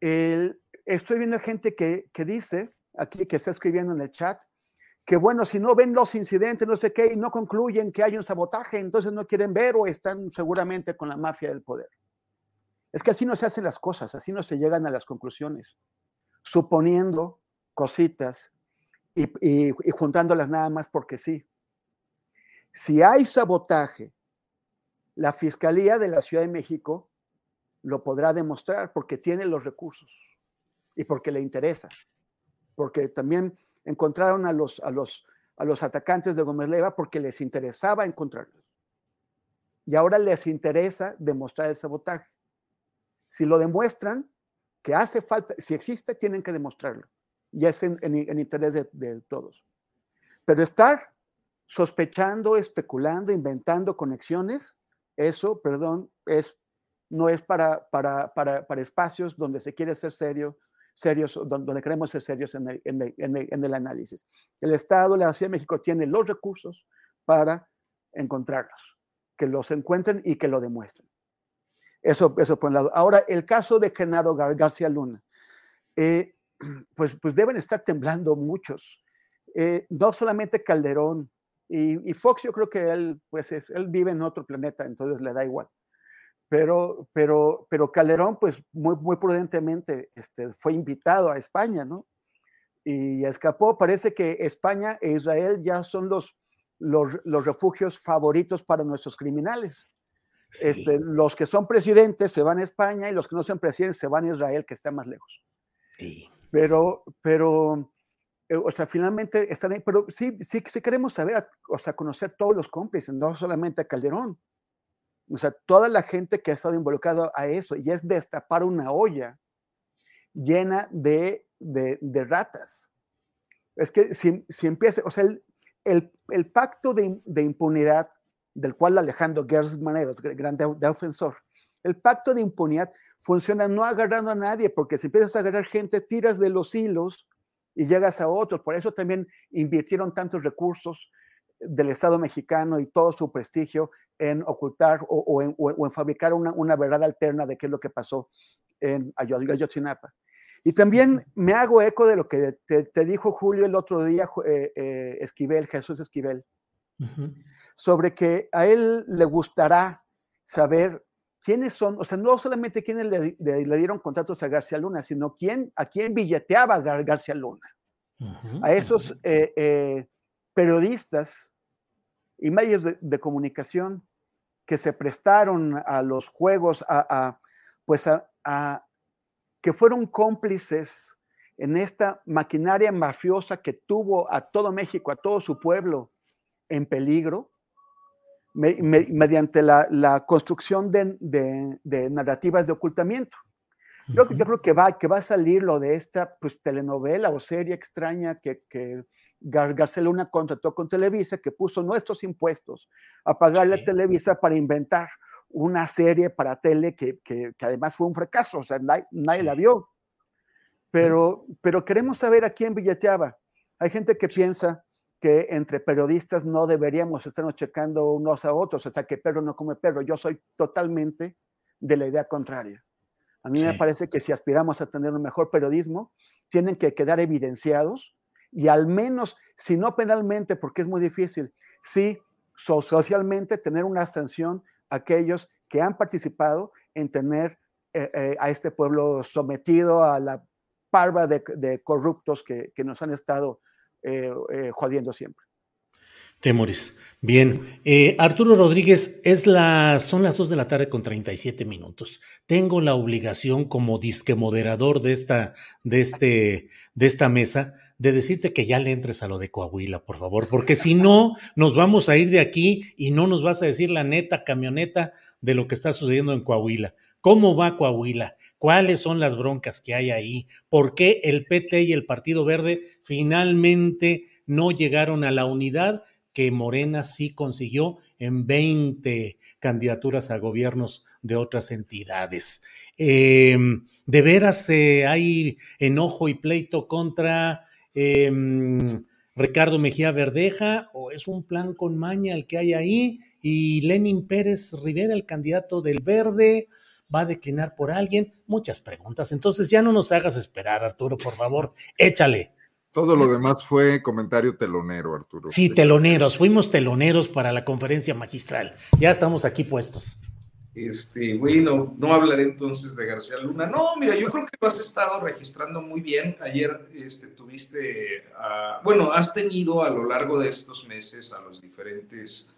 Estoy viendo gente que, que dice, aquí que está escribiendo en el chat, que bueno, si no ven los incidentes, no sé qué, y no concluyen que hay un sabotaje, entonces no quieren ver o están seguramente con la mafia del poder. Es que así no se hacen las cosas, así no se llegan a las conclusiones, suponiendo cositas y, y juntándolas nada más porque sí. Si hay sabotaje, la Fiscalía de la Ciudad de México lo podrá demostrar porque tiene los recursos y porque le interesa, porque también encontraron a los, a los, a los atacantes de Gómez Leiva porque les interesaba encontrarlos. Y ahora les interesa demostrar el sabotaje. Si lo demuestran, que hace falta, si existe, tienen que demostrarlo. Y es en interés de, de todos. Pero estar sospechando, especulando, inventando conexiones, eso, perdón, es, no es para, para, para, para espacios donde se quiere ser serio, serios, donde queremos ser serios en el, en, el, en, el, análisis. El Estado, la Ciudad de México tiene los recursos para encontrarlos, que los encuentren y que lo demuestren. Eso, eso por un lado. Ahora, el caso de Genaro Gar García Luna, eh, pues, pues deben estar temblando muchos. Eh, no solamente Calderón y, y, Fox, yo creo que él, pues es, él vive en otro planeta, entonces le da igual pero, pero, pero Calderón, pues muy, muy prudentemente este, fue invitado a España, ¿no? Y escapó. Parece que España e Israel ya son los, los, los refugios favoritos para nuestros criminales. Sí. Este, los que son presidentes se van a España y los que no son presidentes se van a Israel, que está más lejos. Sí. Pero, pero, eh, o sea, finalmente están ahí, pero sí, sí, sí queremos saber, o sea, conocer todos los cómplices, no solamente a Calderón. O sea, toda la gente que ha estado involucrada a eso, y es destapar una olla llena de, de, ratas. Es que si, si, empieza, o sea, el, el, el pacto de, de, impunidad del cual Alejandro Gers Maneros, gran defensor, el pacto de impunidad funciona no agarrando a nadie, porque si empiezas a agarrar gente, tiras de los hilos y llegas a otros. Por eso también invirtieron tantos recursos del Estado mexicano y todo su prestigio en ocultar o, en, fabricar una, verdad alterna de qué es lo que pasó en Ayotzinapa. Y también me hago eco de lo que te, dijo Julio el otro día, eh, eh, Esquivel, Jesús Esquivel, sobre que a él le gustará saber quiénes son, o sea, no solamente quiénes le, dieron contratos a García Luna, sino quién, a quién billeteaba García Luna. A esos eh, periodistas y medios de, comunicación que se prestaron a los juegos, a, pues a, que fueron cómplices en esta maquinaria mafiosa que tuvo a todo México, a todo su pueblo en peligro, mediante la, construcción de, narrativas de ocultamiento. Yo, creo que va, que va a salir lo de esta pues, telenovela o serie extraña que, que Garceluna contrató con Televisa, que puso nuestros impuestos a pagarle a Televisa para inventar una serie para tele que, además fue un fracaso, o sea, nadie, la vio. Pero, pero queremos saber a quién billeteaba. Hay gente que piensa que entre periodistas no deberíamos estarnos checando unos a otros, o sea, que perro no come perro. Yo soy totalmente de la idea contraria. A mí me parece que si aspiramos a tener un mejor periodismo, tienen que quedar evidenciados y al menos, si no penalmente, porque es muy difícil, sí socialmente tener una sanción a aquellos que han participado en tener eh, eh, a este pueblo sometido a la parva de, corruptos que, nos han estado eh, jodiendo siempre. Temoris. Bien, eh, Arturo Rodríguez, es la, son las 2 de la tarde con 37 minutos. Tengo la obligación como disque moderador de esta, de, este, de esta mesa de decirte que ya le entres a lo de Coahuila, por favor, porque si no, nos vamos a ir de aquí y no nos vas a decir la neta camioneta de lo que está sucediendo en Coahuila. ¿Cómo va Coahuila? ¿Cuáles son las broncas que hay ahí? ¿Por qué el PT y el Partido Verde finalmente no llegaron a la unidad que Morena sí consiguió en 20 candidaturas a gobiernos de otras entidades. Em, ¿De veras eh, hay enojo y pleito contra em, Ricardo Mejía Verdeja o es un plan con maña el que hay ahí? Y Lenin Pérez Rivera, el candidato del Verde, va a declinar por alguien. Muchas preguntas. Entonces ya no nos hagas esperar, Arturo, por favor, échale. Todo lo demás fue comentario telonero, Arturo. Sí, teloneros, fuimos teloneros para la conferencia magistral. Ya estamos aquí puestos. Este, bueno, no hablaré entonces de García Luna. No, mira, yo creo que lo has estado registrando muy bien. Ayer este, tuviste, bueno, has tenido a lo largo de estos meses a los diferentes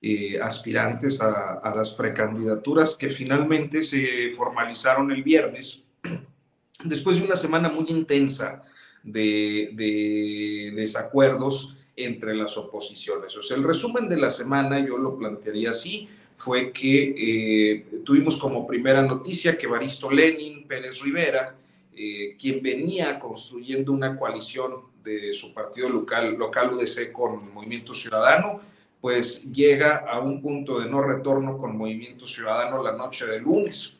eh, aspirantes a, a las precandidaturas que finalmente se formalizaron el viernes, después de una semana muy intensa de, desacuerdos entre las oposiciones. O sea, el resumen de la semana, yo lo plantearía así, fue que eh, tuvimos como primera noticia que Baristo Lenin Pérez Rivera, eh, quien venía construyendo una coalición de su partido local, local UDC con Movimiento Ciudadano, pues llega a un punto de no retorno con Movimiento Ciudadano la noche del lunes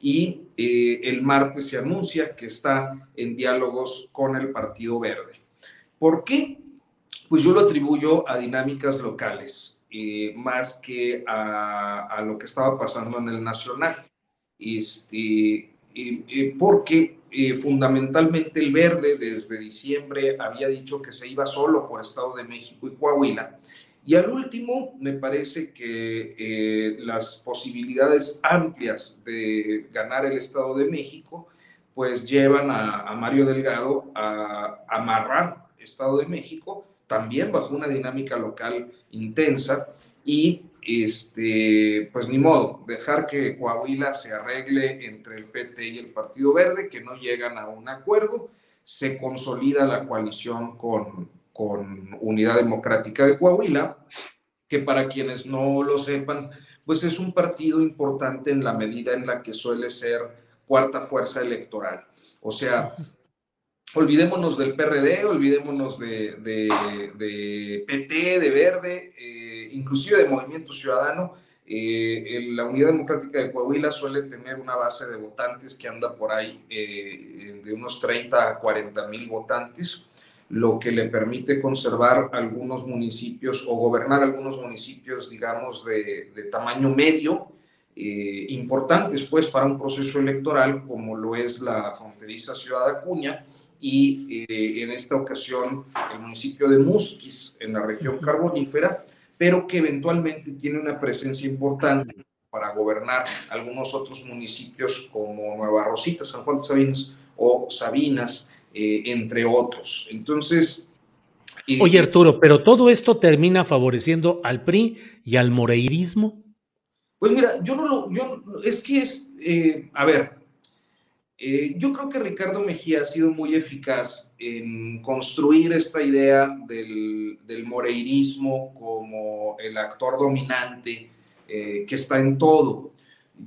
y eh, el martes se anuncia que está en diálogos con el Partido Verde. ¿Por qué? Pues yo lo atribuyo a dinámicas locales, eh, más que a, lo que estaba pasando en el nacional. Este, porque eh, fundamentalmente el verde desde diciembre había dicho que se iba solo por Estado de México y Coahuila y al último, me parece que eh, las posibilidades amplias de ganar el Estado de México, pues llevan a, Mario Delgado a, amarrar Estado de México, también bajo una dinámica local intensa, y este, pues ni modo, dejar que Coahuila se arregle entre el PT y el Partido Verde, que no llegan a un acuerdo, se consolida la coalición con, con Unidad Democrática de Coahuila, que para quienes no lo sepan, pues es un partido importante en la medida en la que suele ser cuarta fuerza electoral. O sea, olvidémonos del PRD, olvidémonos de, de, PT, de Verde, eh, inclusive de Movimiento Ciudadano. Eh, la Unidad Democrática de Coahuila suele tener una base de votantes que anda por ahí eh, de unos 30 a 40 mil votantes lo que le permite conservar algunos municipios o gobernar algunos municipios, digamos, de, tamaño medio, eh, importantes pues para un proceso electoral como lo es la fronteriza Ciudad Acuña y eh, en esta ocasión el municipio de Musquis en la región carbonífera, pero que eventualmente tiene una presencia importante para gobernar algunos otros municipios como Nueva Rosita, San Juan de Sabinas o Sabinas, eh, entre otros. Entonces... Oye Arturo, pero todo esto termina favoreciendo al PRI y al moreirismo. Pues mira, yo no lo, yo, es que es, eh, a ver, eh, yo creo que Ricardo Mejía ha sido muy eficaz en construir esta idea del, del moreirismo como el actor dominante que está en todo.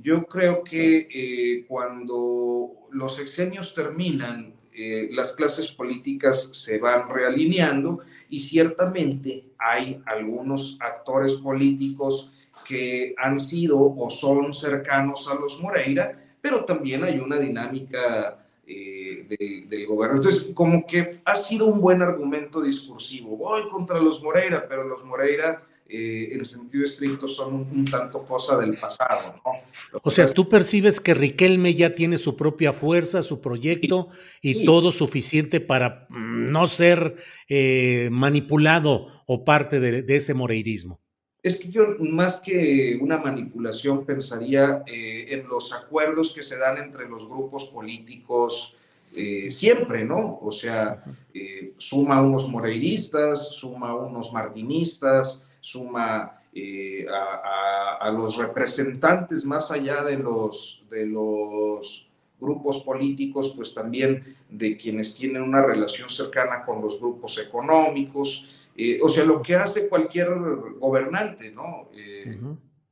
Yo creo que cuando los sexenios terminan eh, las clases políticas se van realineando y ciertamente hay algunos actores políticos que han sido o son cercanos a los Moreira, pero también hay una dinámica eh, del, gobierno. Entonces, como que ha sido un buen argumento discursivo. Voy contra los Moreira, pero los Moreira eh, en sentido estricto son un, tanto cosa del pasado. ¿no? O sea, tú percibes que Riquelme ya tiene su propia fuerza, su proyecto y todo suficiente para mm, no ser eh, manipulado o parte de, ese moreirismo. Es que yo más que una manipulación pensaría eh, en los acuerdos que se dan entre los grupos políticos siempre, ¿no? O sea, suma unos moreiristas, suma unos martinistas, suma eh, a, los representantes más allá de los, de los grupos políticos, pues también de quienes tienen una relación cercana con los grupos económicos, eh, o sea, lo que hace cualquier gobernante, ¿no? Eh,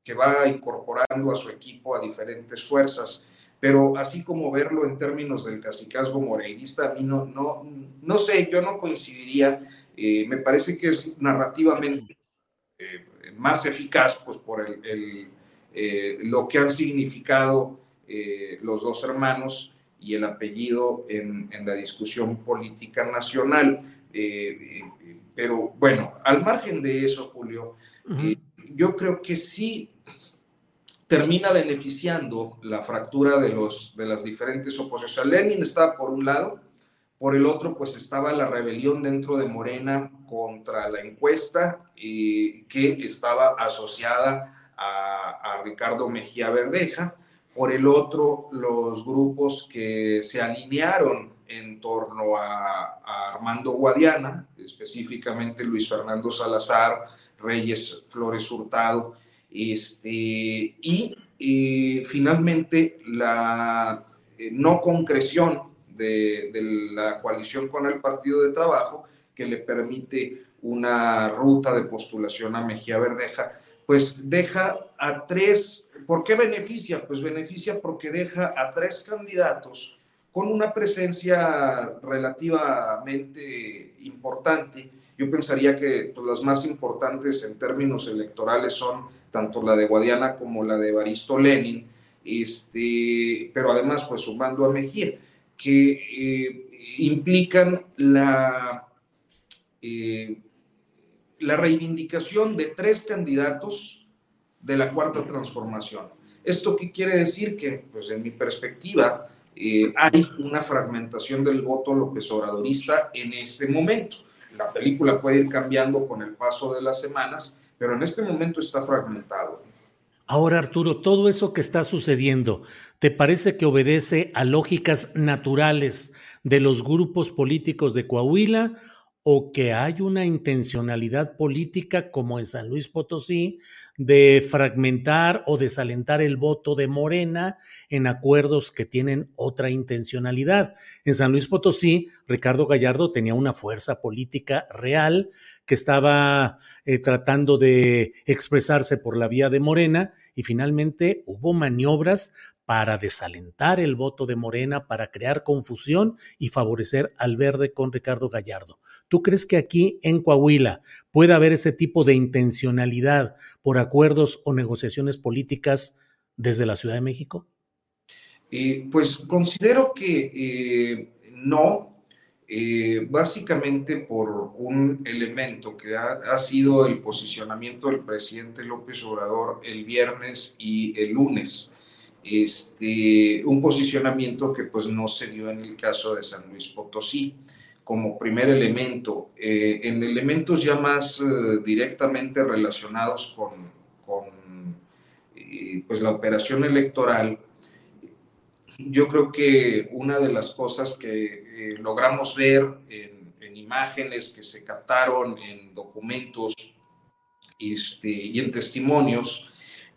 que va incorporando a su equipo a diferentes fuerzas. Pero así como verlo en términos del cacicazgo moreirista, a mí no, no, no sé, yo no coincidiría. me parece que es narrativamente eh, más eficaz, pues por el, eh, lo que han significado eh, los dos hermanos y el apellido en, la discusión política nacional. pero bueno, al margen de eso, Julio, yo creo que sí termina beneficiando la fractura de, los, de las diferentes oposiciones. Lenin está por un lado, por el otro, pues estaba la rebelión dentro de Morena contra la encuesta que estaba asociada a, Ricardo Mejía Verdeja. Por el otro, los grupos que se alinearon en torno a, Armando Guadiana, específicamente Luis Fernando Salazar, Reyes Flores Hurtado, este, y finalmente la eh, no concreción de, la coalición con el Partido de Trabajo, que le permite una ruta de postulación a Mejía Verdeja, pues deja a tres, ¿por qué beneficia? Pues beneficia porque deja a tres candidatos con una presencia relativamente importante. Yo pensaría que pues, las más importantes en términos electorales son tanto la de Guadiana como la de Baristo Lenin, este, pero además pues sumando a Mejía que eh, implican la, eh, la reivindicación de tres candidatos de la cuarta transformación. ¿Esto qué quiere decir? Que, pues en mi perspectiva, eh, hay una fragmentación del voto López Obradorista en este momento. La película puede ir cambiando con el paso de las semanas, pero en este momento está fragmentado. Ahora, Arturo, todo eso que está sucediendo, ¿te parece que obedece a lógicas naturales de los grupos políticos de Coahuila o que hay una intencionalidad política como en San Luis Potosí de fragmentar o desalentar el voto de Morena en acuerdos que tienen otra intencionalidad. En San Luis Potosí, Ricardo Gallardo tenía una fuerza política real que estaba eh, tratando de expresarse por la vía de Morena y finalmente hubo maniobras para desalentar el voto de Morena, para crear confusión y favorecer al verde con Ricardo Gallardo. ¿Tú crees que aquí en Coahuila puede haber ese tipo de intencionalidad por acuerdos o negociaciones políticas desde la Ciudad de México? Eh, pues considero que eh, no. eh, básicamente por un elemento que ha, sido el posicionamiento del presidente López Obrador el viernes y el lunes. Este, un posicionamiento que pues no se dio en el caso de San Luis Potosí como primer elemento. Eh, en elementos ya más eh, directamente relacionados con, con pues la operación electoral, yo creo que una de las cosas que eh, logramos ver en, imágenes que se captaron, en documentos este, y en testimonios,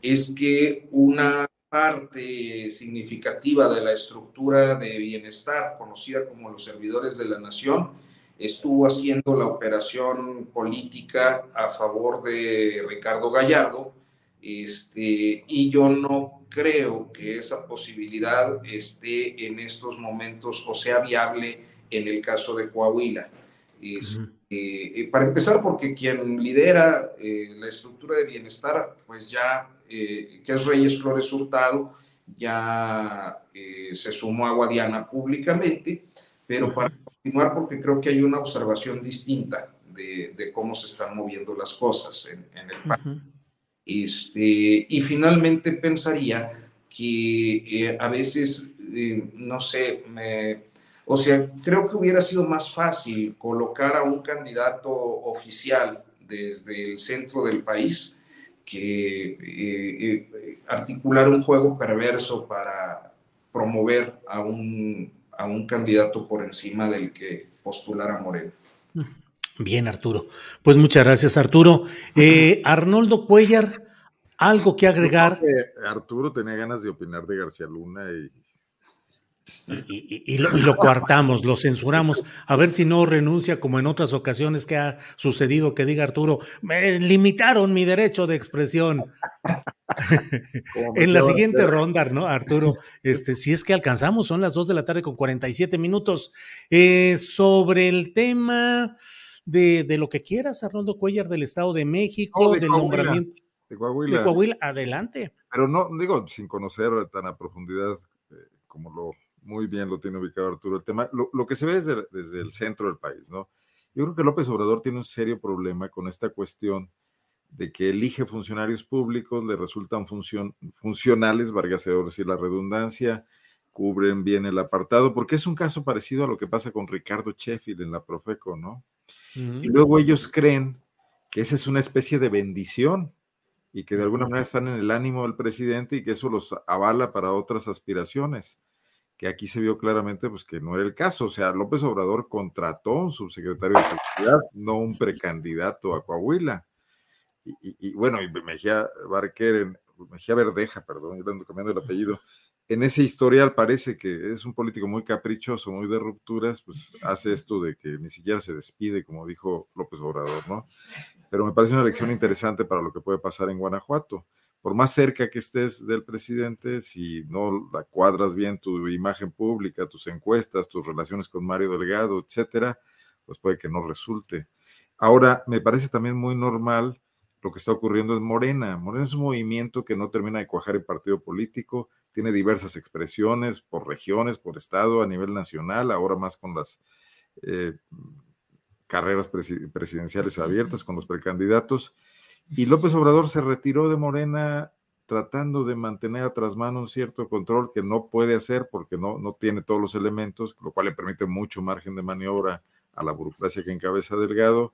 es que una parte significativa de la estructura de bienestar, conocida como los servidores de la nación, estuvo haciendo la operación política a favor de Ricardo Gallardo, este, y yo no creo que esa posibilidad esté en estos momentos o sea viable en el caso de Coahuila. Este, eh, para empezar, porque quien lidera eh, la estructura de bienestar, pues ya, eh, que es Reyes Flores Hurtado, ya se sumó a Guadiana públicamente, pero para continuar, porque creo que hay una observación distinta de, cómo se están moviendo las cosas en, en el país. Este, y finalmente pensaría que eh, a veces, eh, no sé, o sea, creo que hubiera sido más fácil colocar a un candidato oficial desde el centro del país que eh, articular un juego perverso para promover a un, a un candidato por encima del que postulara Moreno. Bien, Arturo. Pues muchas gracias, Arturo. Eh, Arnoldo Cuellar, algo que agregar. Arturo tenía ganas de opinar de García Luna y y, lo, y, lo, coartamos, lo censuramos, a ver si no renuncia como en otras ocasiones que ha sucedido que diga Arturo, me limitaron mi derecho de expresión. en la siguiente ronda, ¿no, Arturo? Este, si es que alcanzamos, son las 2 de la tarde con 47 minutos. Eh, sobre el tema de, lo que quieras, Arnoldo Cuellar, del Estado de México, del nombramiento. De Coahuila. De Coahuila, adelante. Pero no, digo, sin conocer tan a profundidad eh, como lo muy bien lo tiene ubicado Arturo el tema, lo, que se ve desde, desde, el centro del país, ¿no? Yo creo que López Obrador tiene un serio problema con esta cuestión de que elige funcionarios públicos, le resultan función, funcionales, Vargas decir la redundancia, cubren bien el apartado, porque es un caso parecido a lo que pasa con Ricardo Sheffield en la Profeco, ¿no? Y luego ellos creen que esa es una especie de bendición y que de alguna manera están en el ánimo del presidente y que eso los avala para otras aspiraciones, que aquí se vio claramente pues que no era el caso, o sea, López Obrador contrató a un subsecretario de seguridad, no un precandidato a Coahuila. Y, bueno, y Mejía Barquer, Mejía Verdeja, perdón, yo ando cambiando el apellido, en ese historial parece que es un político muy caprichoso, muy de rupturas, pues hace esto de que ni siquiera se despide, como dijo López Obrador, ¿no? Pero me parece una lección interesante para lo que puede pasar en Guanajuato. Por más cerca que estés del presidente, si no la cuadras bien tu imagen pública, tus encuestas, tus relaciones con Mario Delgado, etcétera, pues puede que no resulte. Ahora, me parece también muy normal lo que está ocurriendo en Morena. Morena es un movimiento que no termina de cuajar el partido político, tiene diversas expresiones por regiones, por estado, a nivel nacional, ahora más con las eh, carreras presidenciales abiertas, con los precandidatos. Y López Obrador se retiró de Morena tratando de mantener a trasmano un cierto control que no puede hacer porque no, no tiene todos los elementos, lo cual le permite mucho margen de maniobra a la burocracia que encabeza Delgado.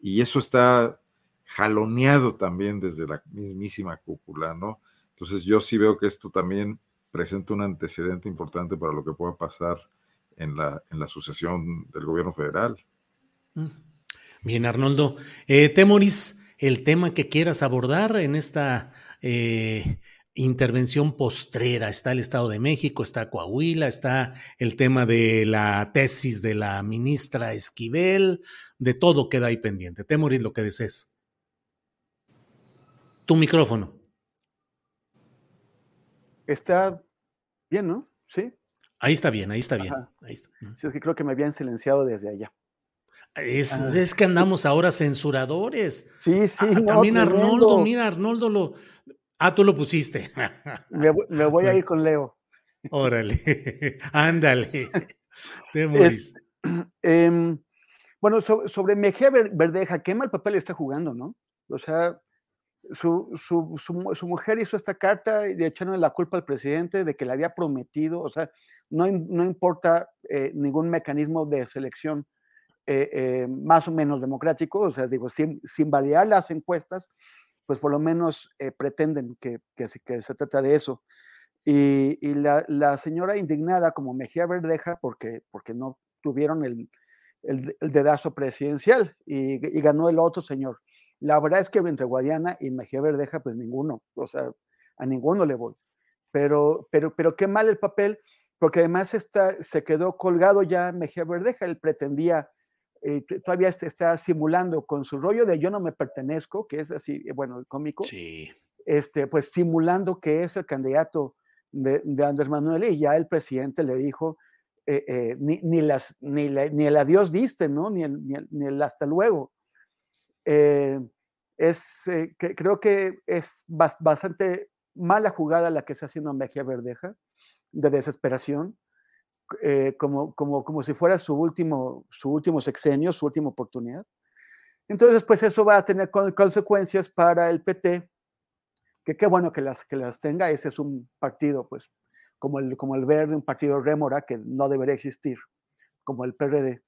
Y eso está jaloneado también desde la mismísima cúpula, ¿no? Entonces yo sí veo que esto también presenta un antecedente importante para lo que pueda pasar en la, en la sucesión del gobierno federal. Bien, Arnoldo. Eh, Temoris, el tema que quieras abordar en esta eh, intervención postrera, está el Estado de México, está Coahuila, está el tema de la tesis de la ministra Esquivel, de todo queda ahí pendiente. Temoris, lo que desees. Tu micrófono. Está bien, ¿no? Sí. Ahí está bien, ahí está bien. Ahí Sí, es que creo que me habían silenciado desde allá. Es, ah. es que andamos ahora censuradores. Sí, sí. Ah, también Arnoldo, mira, Arnoldo lo. Ah, tú lo pusiste. me, voy a ir con Leo. Órale, ándale. Em, bueno, sobre Mejía Verdeja, qué mal papel está jugando, ¿no? O sea, su, su, su, mujer hizo esta carta de echarle la culpa al presidente de que le había prometido, o sea, no, no importa eh, ningún mecanismo de selección eh, eh, más o menos democrático, o sea, digo, sin, sin validar las encuestas, pues por lo menos pretenden que, que, que, se trata de eso. Y, y la, la, señora indignada como Mejía Verdeja, porque, porque no tuvieron el, el, el dedazo presidencial y, y ganó el otro señor. La verdad es que entre Guadiana y Mejía Verdeja, pues ninguno, o sea, a ninguno le voy. Pero, pero, pero qué mal el papel, porque además está, se quedó colgado ya Mejía Verdeja, él pretendía, eh, todavía está simulando con su rollo de yo no me pertenezco, que es así, eh, bueno, el cómico, sí. este, pues simulando que es el candidato de, de Andrés Manuel y ya el presidente le dijo, eh, eh, ni, ni, las, ni, la, ni, el adiós diste, ¿no? Ni el, ni el, ni el hasta luego. Eh, es, eh, que, creo que es bastante mala jugada la que está haciendo Mejía Verdeja, de desesperación, eh, como, como, como si fuera su último, su último sexenio, su última oportunidad. Entonces, pues eso va a tener consecuencias para el PT, que qué bueno que las, que las tenga, ese es un partido, pues, como el, como el Verde, un partido rémora que no debería existir, como el PRD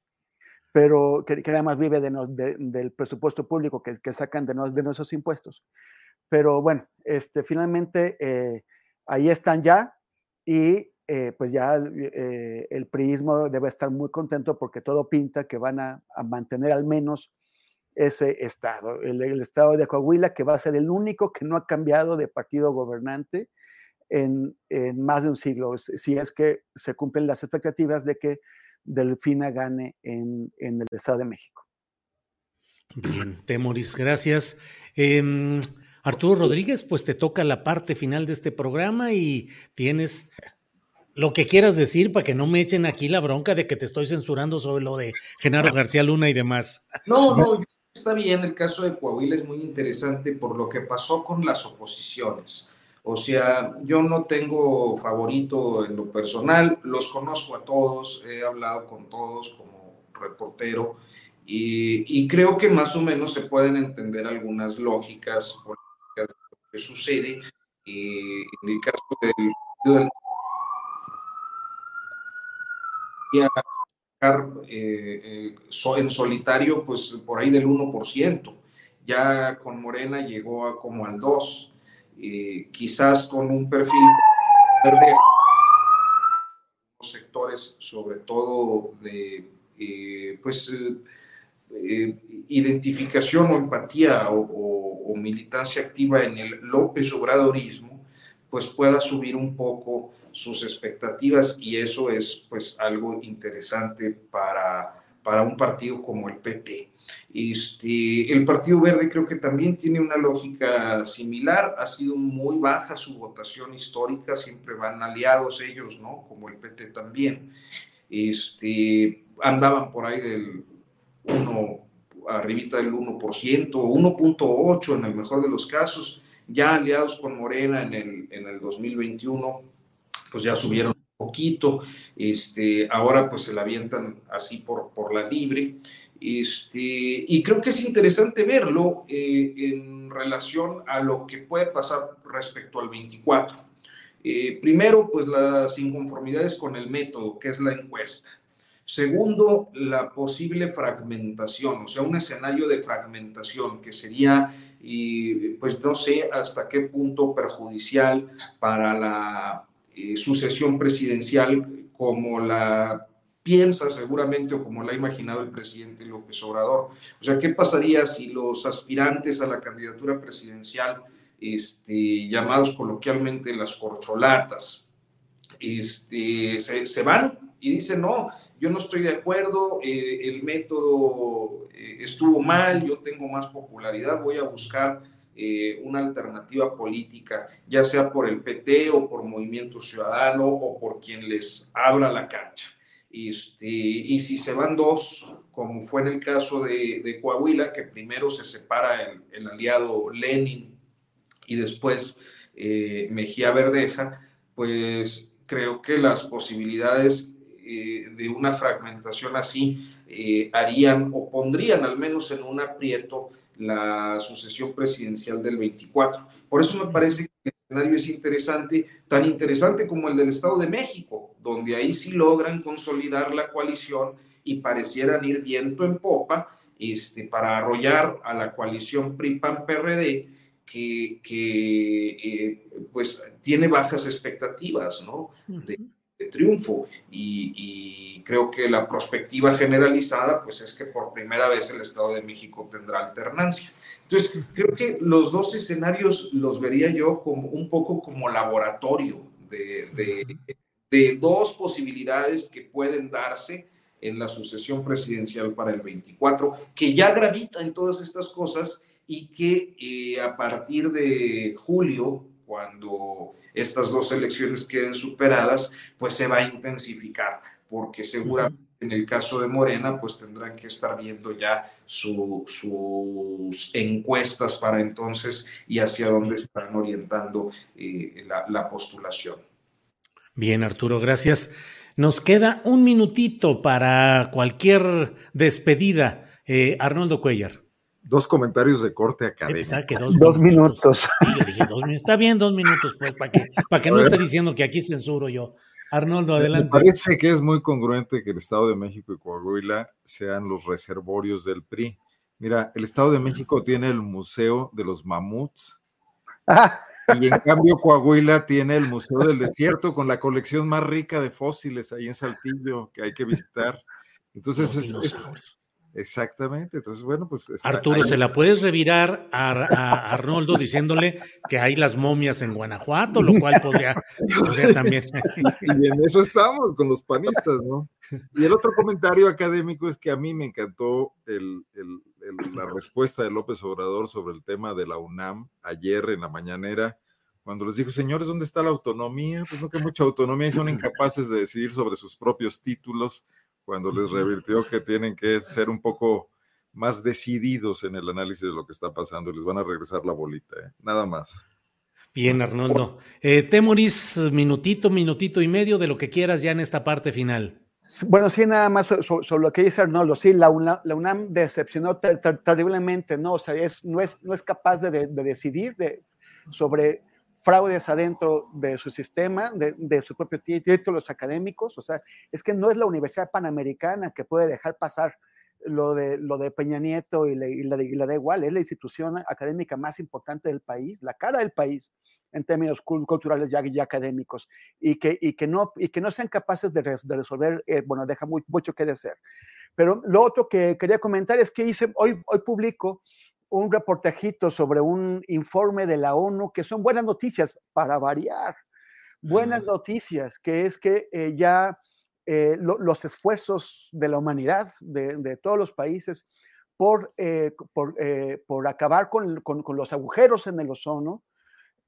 pero que, que además vive de, no, de, del presupuesto público que, que sacan de, no, de, nuestros impuestos. Pero bueno, este, finalmente eh, ahí están ya y eh, pues ya eh, el priismo debe estar muy contento porque todo pinta que van a, mantener al menos ese estado, el, estado de Coahuila, que va a ser el único que no ha cambiado de partido gobernante en, más de un siglo, si es que se cumplen las expectativas de que Delfina gane en, en el Estado de México. Bien, Temoris, gracias. Eh, Arturo Rodríguez, pues te toca la parte final de este programa y tienes lo que quieras decir para que no me echen aquí la bronca de que te estoy censurando sobre lo de Genaro García Luna y demás. No, no, está bien, el caso de Coahuila es muy interesante por lo que pasó con las oposiciones. O sea, yo no tengo favorito en lo personal, los conozco a todos, he hablado con todos como reportero y, y creo que más o menos se pueden entender algunas lógicas políticas de lo que sucede. Y en el caso del... del eh, eh, en solitario, pues por ahí del 1%. Ya con Morena llegó a como al 2% eh, quizás con un perfil verde, sectores sobre todo de eh, pues eh, identificación o empatía o, militancia activa en el López Obradorismo, pues pueda subir un poco sus expectativas y eso es pues algo interesante para para un partido como el PT. Este, el Partido Verde creo que también tiene una lógica similar, ha sido muy baja su votación histórica, siempre van aliados ellos, ¿no? Como el PT también. Este, andaban por ahí del 1, arribita del 1%, 1.8 en el mejor de los casos, ya aliados con Morena en el, en el 2021, pues ya subieron poquito, este, ahora pues se la avientan así por, por la libre, este, y creo que es interesante verlo eh, en relación a lo que puede pasar respecto al 24. Eh, primero, pues las inconformidades con el método, que es la encuesta. Segundo, la posible fragmentación, o sea, un escenario de fragmentación que sería, y pues no sé hasta qué punto perjudicial para la eh, sucesión presidencial como la piensa seguramente o como la ha imaginado el presidente López Obrador. O sea, ¿qué pasaría si los aspirantes a la candidatura presidencial, este, llamados coloquialmente las corcholatas, este, se, se, van y dicen, no, yo no estoy de acuerdo, eh, el método eh, estuvo mal, yo tengo más popularidad, voy a buscar eh, una alternativa política, ya sea por el PT o por Movimiento Ciudadano o por quien les abra la cancha. Este, y si se van dos, como fue en el caso de, Coahuila, que primero se separa el, el aliado Lenin y después Mejía Verdeja, pues creo que las posibilidades eh, de una fragmentación así eh, harían o pondrían al menos en un aprieto la sucesión presidencial del 24. Por eso me parece que el escenario es interesante, tan interesante como el del Estado de México, donde ahí sí logran consolidar la coalición y parecieran ir viento en popa este, para arrollar a la coalición PRI-PAN-PRD, que, que eh, pues tiene bajas expectativas ¿no? de, triunfo y, creo que la perspectiva generalizada pues es que por primera vez el Estado de México tendrá alternancia. Entonces, creo que los dos escenarios los vería yo como un poco como laboratorio de, de, de dos posibilidades que pueden darse en la sucesión presidencial para el 24, que ya gravita en todas estas cosas y que eh, a partir de julio, cuando estas dos elecciones queden superadas, pues se va a intensificar, porque seguramente en el caso de Morena, pues tendrán que estar viendo ya sus encuestas para entonces y hacia dónde están orientando eh, la, la postulación. Bien, Arturo, gracias. Nos queda un minutito para cualquier despedida. Eh, Arnoldo Cuellar. Dos comentarios de corte académico. dos, minutos. Está bien, dos minutos, pues, para que, para que no esté diciendo que aquí censuro yo. Arnoldo, adelante. Me parece que es muy congruente que el Estado de México y Coahuila sean los reservorios del PRI. Mira, el Estado de México tiene el Museo de los Mamuts. Ah. Y en cambio Coahuila tiene el Museo del Desierto con la colección más rica de fósiles ahí en Saltillo que hay que visitar. Entonces, es, exactamente. Entonces, bueno, pues... Arturo, ¿se la puedes revirar a, Arnoldo diciéndole que hay las momias en Guanajuato, lo cual podría, también... Y en eso estamos con los panistas, ¿no? Y el otro comentario académico es que a mí me encantó el la respuesta de López Obrador sobre el tema de la UNAM ayer en la mañanera, cuando les dijo, señores, ¿dónde está la autonomía? Pues no que mucha autonomía y son incapaces de decidir sobre sus propios títulos, cuando les revirtió que tienen que ser un poco más decididos en el análisis de lo que está pasando les van a regresar la bolita, ¿eh? nada más. Bien, Arnoldo. Eh, Temoris, minutito, minutito y medio de lo que quieras ya en esta parte final. Bueno, sí, nada más sobre, lo que dice Arnoldo. Sí, la, UNAM, decepcionó terriblemente, ¿no? O sea, es, no, es, no es capaz de, decidir de, sobre fraudes adentro de su sistema, de, de sus propios títulos académicos. O sea, es que no es la Universidad Panamericana que puede dejar pasar lo de, lo de Peña Nieto y, la, y la de igual. Es la institución académica más importante del país, la cara del país en términos culturales y, académicos, y que, y, que no, y que no sean capaces de, resolver, eh, bueno, deja muy, mucho que decir. Pero lo otro que quería comentar es que hice, hoy, hoy publico un reportajito sobre un informe de la ONU que son buenas noticias para variar. Buenas noticias, que es que eh, ya eh, los esfuerzos de la humanidad, de, de todos los países, por, por, por acabar con, con, con, los agujeros en el ozono,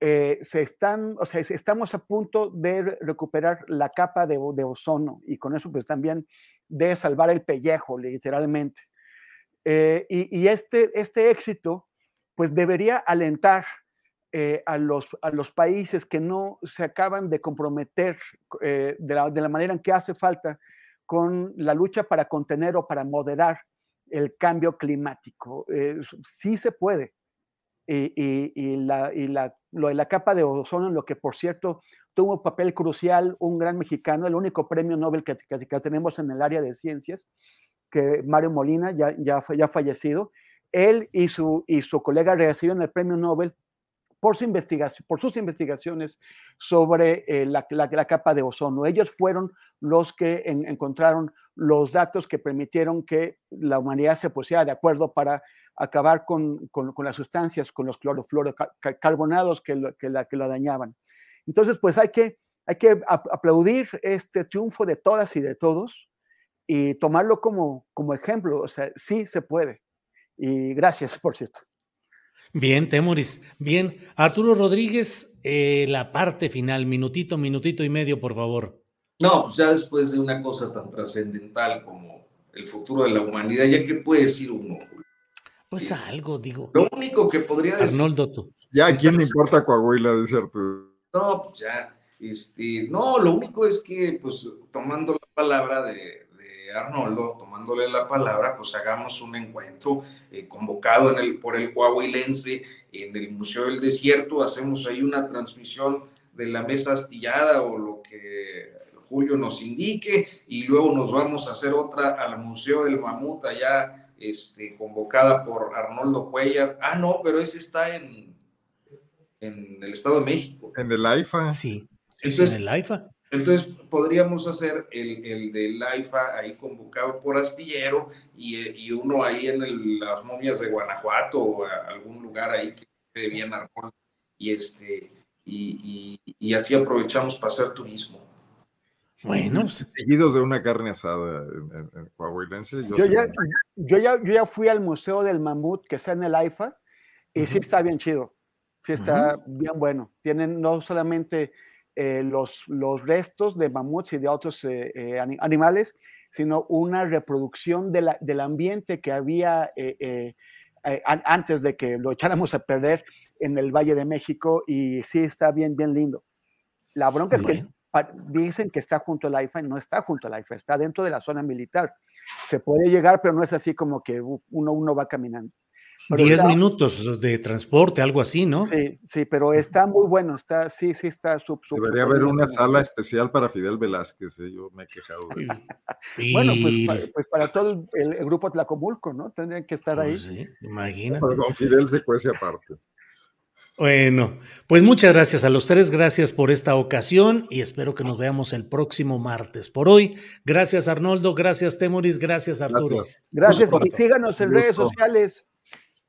eh, se están, o sea, estamos a punto de recuperar la capa de, ozono y con eso pues también de salvar el pellejo, literalmente. Eh, y, este, este éxito pues debería alentar eh, a, los, a los países que no se acaban de comprometer de la, de, la, manera en que hace falta con la lucha para contener o para moderar el cambio climático. sí se puede, y, la, lo de la capa de ozono, en lo que por cierto tuvo un papel crucial un gran mexicano, el único premio Nobel que, que, tenemos en el área de ciencias, que Mario Molina, ya, ya, ya fallecido, él y su, y su colega recibieron el premio Nobel por, su investigación, por sus investigaciones sobre eh, la, la, capa de ozono. Ellos fueron los que encontraron los datos que permitieron que la humanidad se pusiera de acuerdo para acabar con, con, las sustancias, con los clorofluorocarbonados que, que, la, que lo dañaban. Entonces, pues hay que, hay que aplaudir este triunfo de todas y de todos y tomarlo como, como ejemplo. O sea, sí se puede. Y gracias, por cierto. Bien, Temoris. Bien, Arturo Rodríguez, eh, la parte final, minutito, minutito y medio, por favor. No, pues ya después de una cosa tan trascendental como el futuro de la humanidad, ya que puede decir uno. Pues algo, digo. Lo único que podría decir. Arnoldo, tú. Ya, ¿a quién le importa Coahuila, de cierto? No, pues ya. Este, no, lo único es que, pues, tomando la palabra de, Arnoldo, tomándole la palabra, pues hagamos un encuentro eh, convocado en el, por el Coahuilense en el Museo del Desierto, hacemos ahí una transmisión de la mesa astillada o lo que Julio nos indique y luego nos vamos a hacer otra al Museo del Mamut allá este, convocada por Arnoldo Cuellar. Ah, no, pero ese está en, en el Estado de México. En el AIFA. Sí, en el AIFA. Entonces podríamos hacer el, el del AIFA ahí convocado por Astillero y, y uno ahí en las momias de Guanajuato o algún lugar ahí que esté bien Arnoldo. Y, este, y, y, así aprovechamos para hacer turismo. Bueno, pues, seguidos de una carne asada en, Coahuilense. Yo, ya, yo, ya, yo, ya, fui al Museo del Mamut, que está en el AIFA, y sí está bien chido. Sí está bien bueno. Tienen no solamente eh, los, los restos de mamuts y de otros eh, eh, animales, sino una reproducción de la, del ambiente que había antes de que lo echáramos a perder en el Valle de México y sí está bien, bien lindo. La bronca es que dicen que está junto al IFA y no está junto al IFA, está dentro de la zona militar. Se puede llegar, pero no es así como que uno, uno va caminando. Diez minutos de transporte, algo así, ¿no? Sí, sí, pero está muy bueno, está, sí, sí, está sub, Debería haber una sala especial para Fidel Velázquez, ¿eh? yo me he quejado de eso. bueno, pues para, pues para, todo el, grupo Tlacomulco, ¿no? Tendrían que estar ahí. Pues sí, imagínate. con Fidel se cuece aparte. Bueno, pues muchas gracias a los tres, gracias por esta ocasión y espero que nos veamos el próximo martes. Por hoy, gracias Arnoldo, gracias Temoris, gracias Arturo. Gracias, gracias y síganos en redes sociales.